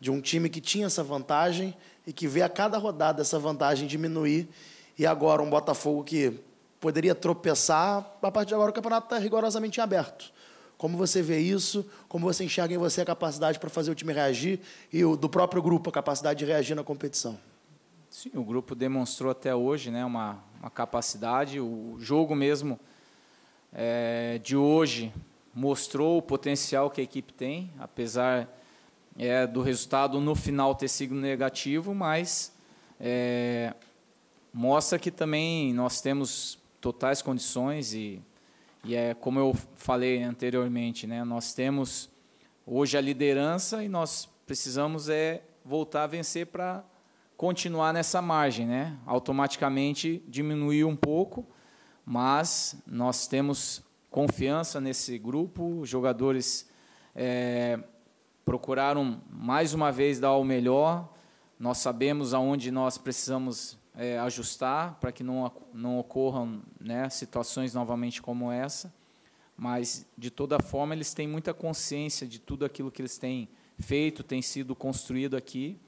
de um time que tinha essa vantagem e que vê a cada rodada essa vantagem diminuir, e agora um Botafogo que poderia tropeçar, a partir de agora o campeonato está rigorosamente aberto. Como você vê isso? Como você enxerga em você a capacidade para fazer o time reagir e o do próprio grupo a capacidade de reagir na competição? Sim, o grupo demonstrou até hoje né, uma, uma capacidade. O jogo mesmo é, de hoje mostrou o potencial que a equipe tem, apesar é, do resultado no final ter sido negativo, mas é, mostra que também nós temos totais condições e, e é como eu falei anteriormente, né, nós temos hoje a liderança e nós precisamos é voltar a vencer para continuar nessa margem, né? Automaticamente diminuir um pouco, mas nós temos confiança nesse grupo. Os jogadores é, procuraram mais uma vez dar o melhor. Nós sabemos aonde nós precisamos é, ajustar para que não, não ocorram né, situações novamente como essa. Mas, de toda forma, eles têm muita consciência de tudo aquilo que eles têm feito, tem sido construído aqui.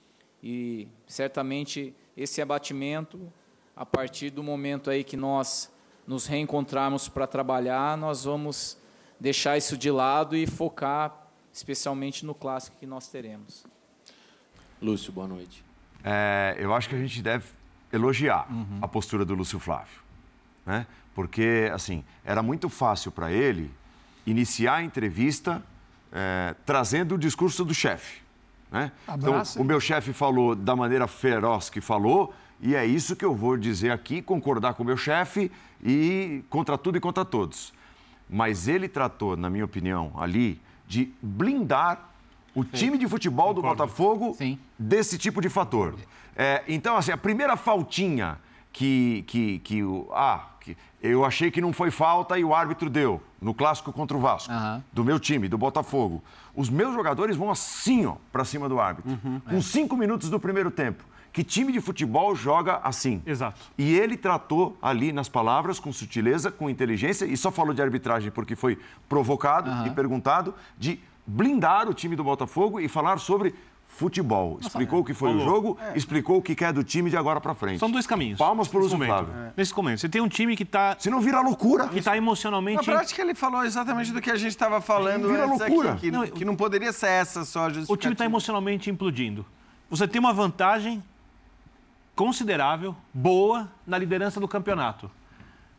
E certamente esse abatimento, a partir do momento aí que nós nos reencontrarmos para trabalhar, nós vamos deixar isso de lado e focar especialmente no clássico que nós teremos. Lúcio, boa noite. É, eu acho que a gente deve elogiar uhum. a postura do Lúcio Flávio, né? Porque assim era muito fácil para ele iniciar a entrevista é, trazendo o discurso do chefe. Né? Então, o meu chefe falou da maneira feroz que falou, e é isso que eu vou dizer aqui, concordar com o meu chefe e contra tudo e contra todos. Mas ele tratou, na minha opinião, ali, de blindar o Sim. time de futebol do Concordo. Botafogo Sim. desse tipo de fator. É, então, assim, a primeira faltinha que, que, que o. Ah, que eu achei que não foi falta e o árbitro deu no clássico contra o Vasco, uhum. do meu time, do Botafogo. Os meus jogadores vão assim, ó, pra cima do árbitro. Uhum, com é. cinco minutos do primeiro tempo. Que time de futebol joga assim? Exato. E ele tratou ali nas palavras, com sutileza, com inteligência, e só falou de arbitragem porque foi provocado uhum. e perguntado, de blindar o time do Botafogo e falar sobre futebol. Explicou o que foi o jogo, é. explicou o que quer do time de agora para frente. São dois caminhos. Palmas para o Lúcio Flávio. É. Nesse momento, você tem um time que está... Se não vira loucura. Que está emocionalmente... Na prática, ele falou exatamente do que a gente estava falando vira loucura. Aqui, que, não, que, não, poderia ser essa só a O time está emocionalmente implodindo. Você tem uma vantagem considerável, boa, na liderança do campeonato.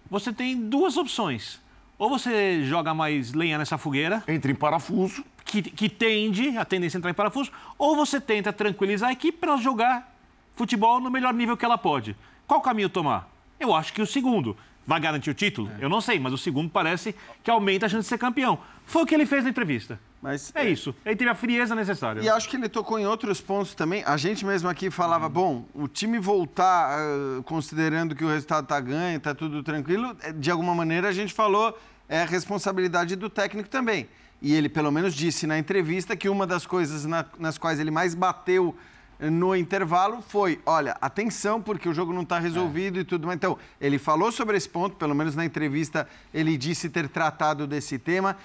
Você tem duas opções. Ou você joga mais lenha nessa fogueira. Entra em parafuso. Que, que tende, a tendência a entrar em parafuso. Ou você tenta tranquilizar a equipe para jogar futebol no melhor nível que ela pode. Qual caminho tomar? Eu acho que o segundo. Vai garantir o título? É. Eu não sei, mas o segundo parece que aumenta a chance de ser campeão. Foi o que ele fez na entrevista. Mas, é, é, isso. Ele teve a frieza necessária. E acho que ele tocou em outros pontos também. A gente mesmo aqui falava, bom, o time voltar, uh, considerando que o resultado está ganho, está tudo tranquilo, eh, de alguma maneira a gente falou, é a responsabilidade do técnico também. E ele pelo menos disse na entrevista que uma das coisas na, nas quais ele mais bateu no intervalo foi, olha, atenção, porque o jogo não está resolvido é. e tudo mais. Então, ele falou sobre esse ponto, pelo menos na entrevista ele disse ter tratado desse tema.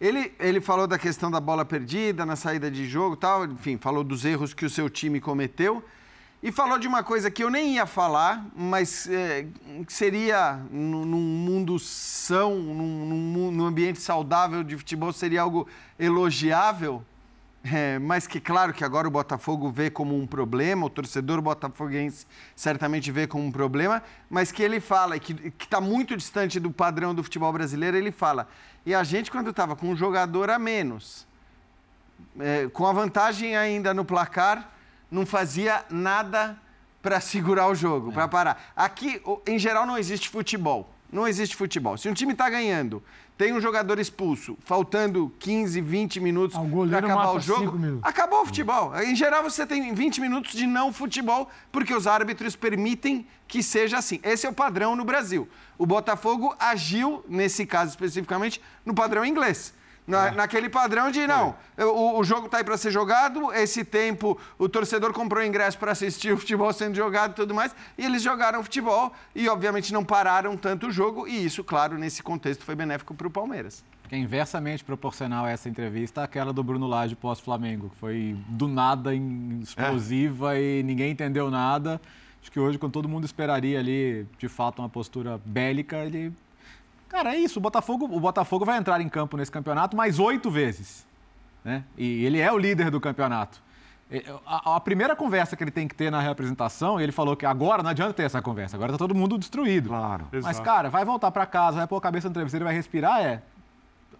Ele, ele falou da questão da bola perdida na saída de jogo tal, enfim, falou dos erros que o seu time cometeu. E falou de uma coisa que eu nem ia falar, mas é, seria, num, mundo são, num, num, num, ambiente saudável de futebol, seria algo elogiável, é, mas que claro que agora o Botafogo vê como um problema, o torcedor botafoguense certamente vê como um problema, mas que ele fala, e que está muito distante do padrão do futebol brasileiro, ele fala, e a gente quando estava com um jogador a menos, é, com a vantagem ainda no placar, não fazia nada para segurar o jogo, é. para parar. Aqui, em geral, não existe futebol. Não existe futebol. Se um time está ganhando, tem um jogador expulso, faltando 15, 20 minutos ah, para acabar o jogo, acabou o futebol. Em geral, você tem 20 minutos de não futebol, porque os árbitros permitem que seja assim. Esse é o padrão no Brasil. O Botafogo agiu, nesse caso especificamente, no padrão inglês. Na, é. Naquele padrão de, não, o, o jogo está aí para ser jogado, esse tempo o torcedor comprou ingresso para assistir o futebol sendo jogado e tudo mais, e eles jogaram futebol e, obviamente, não pararam tanto o jogo, e isso, claro, nesse contexto foi benéfico para o Palmeiras. Que é inversamente proporcional a essa entrevista àquela do Bruno Lage pós-Flamengo, que foi do nada explosiva é. e ninguém entendeu nada. Acho que hoje, quando todo mundo esperaria ali, de fato, uma postura bélica, ele Cara, é isso. O Botafogo, o Botafogo vai entrar em campo nesse campeonato mais oito vezes. Né? E ele é o líder do campeonato. A, a, primeira conversa que ele tem que ter na representação, ele falou que agora não adianta ter essa conversa, agora tá todo mundo destruído. Claro. Mas, Exato. cara, vai voltar para casa, vai pôr a cabeça no travesseiro, vai respirar, é.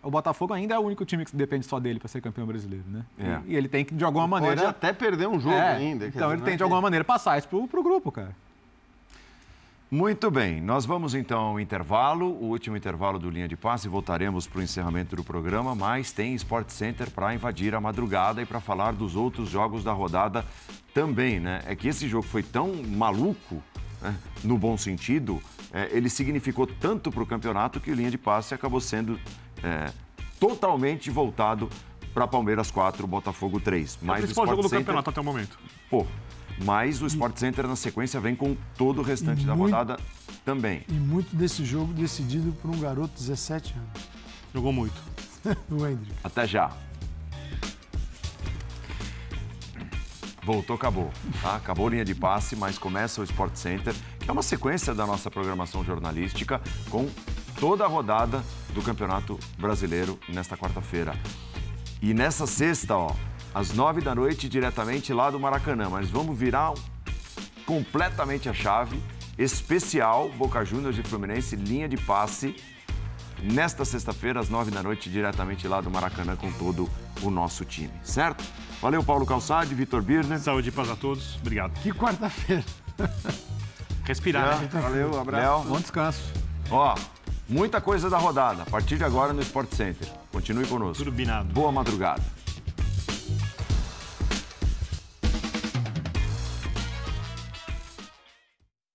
O Botafogo ainda é o único time que depende só dele para ser campeão brasileiro, né? É. E, e, ele tem que, de alguma maneira. Pode até perder um jogo é, ainda. Então ele tem, de alguma maneira, passar isso pro, pro grupo, cara. Muito bem, nós vamos então ao intervalo, o último intervalo do Linha de Passe, voltaremos para o encerramento do programa, mas tem Sport Center para invadir a madrugada e para falar dos outros jogos da rodada também, né? É que esse jogo foi tão maluco, né? no bom sentido, é, ele significou tanto para o campeonato que o Linha de Passe acabou sendo é, totalmente voltado para Palmeiras 4, Botafogo 3. É o principal jogo do Center... campeonato até o momento. Pô, mas o Sport Center na sequência vem com todo o restante da rodada também. E muito desse jogo decidido por um garoto de 17 anos. Jogou muito. o Hendrick. Até já. Voltou, acabou. Tá? Acabou a linha de passe, mas começa o Sport Center, que é uma sequência da nossa programação jornalística com toda a rodada do Campeonato Brasileiro nesta quarta-feira. E nessa sexta, ó, às nove da noite, diretamente lá do Maracanã. Mas vamos virar completamente a chave. Especial Boca Juniors e Fluminense, linha de passe. Nesta sexta-feira, às nove da noite, diretamente lá do Maracanã com todo o nosso time, certo? Valeu, Paulo Calçade, Vitor Birner. Saúde e paz a todos. Obrigado. Que quarta-feira. Respirar, né? Valeu, abraço. Léo. Bom descanso. Ó, muita coisa da rodada. A partir de agora no Sport Center. Continue conosco. Turbinado. Boa madrugada.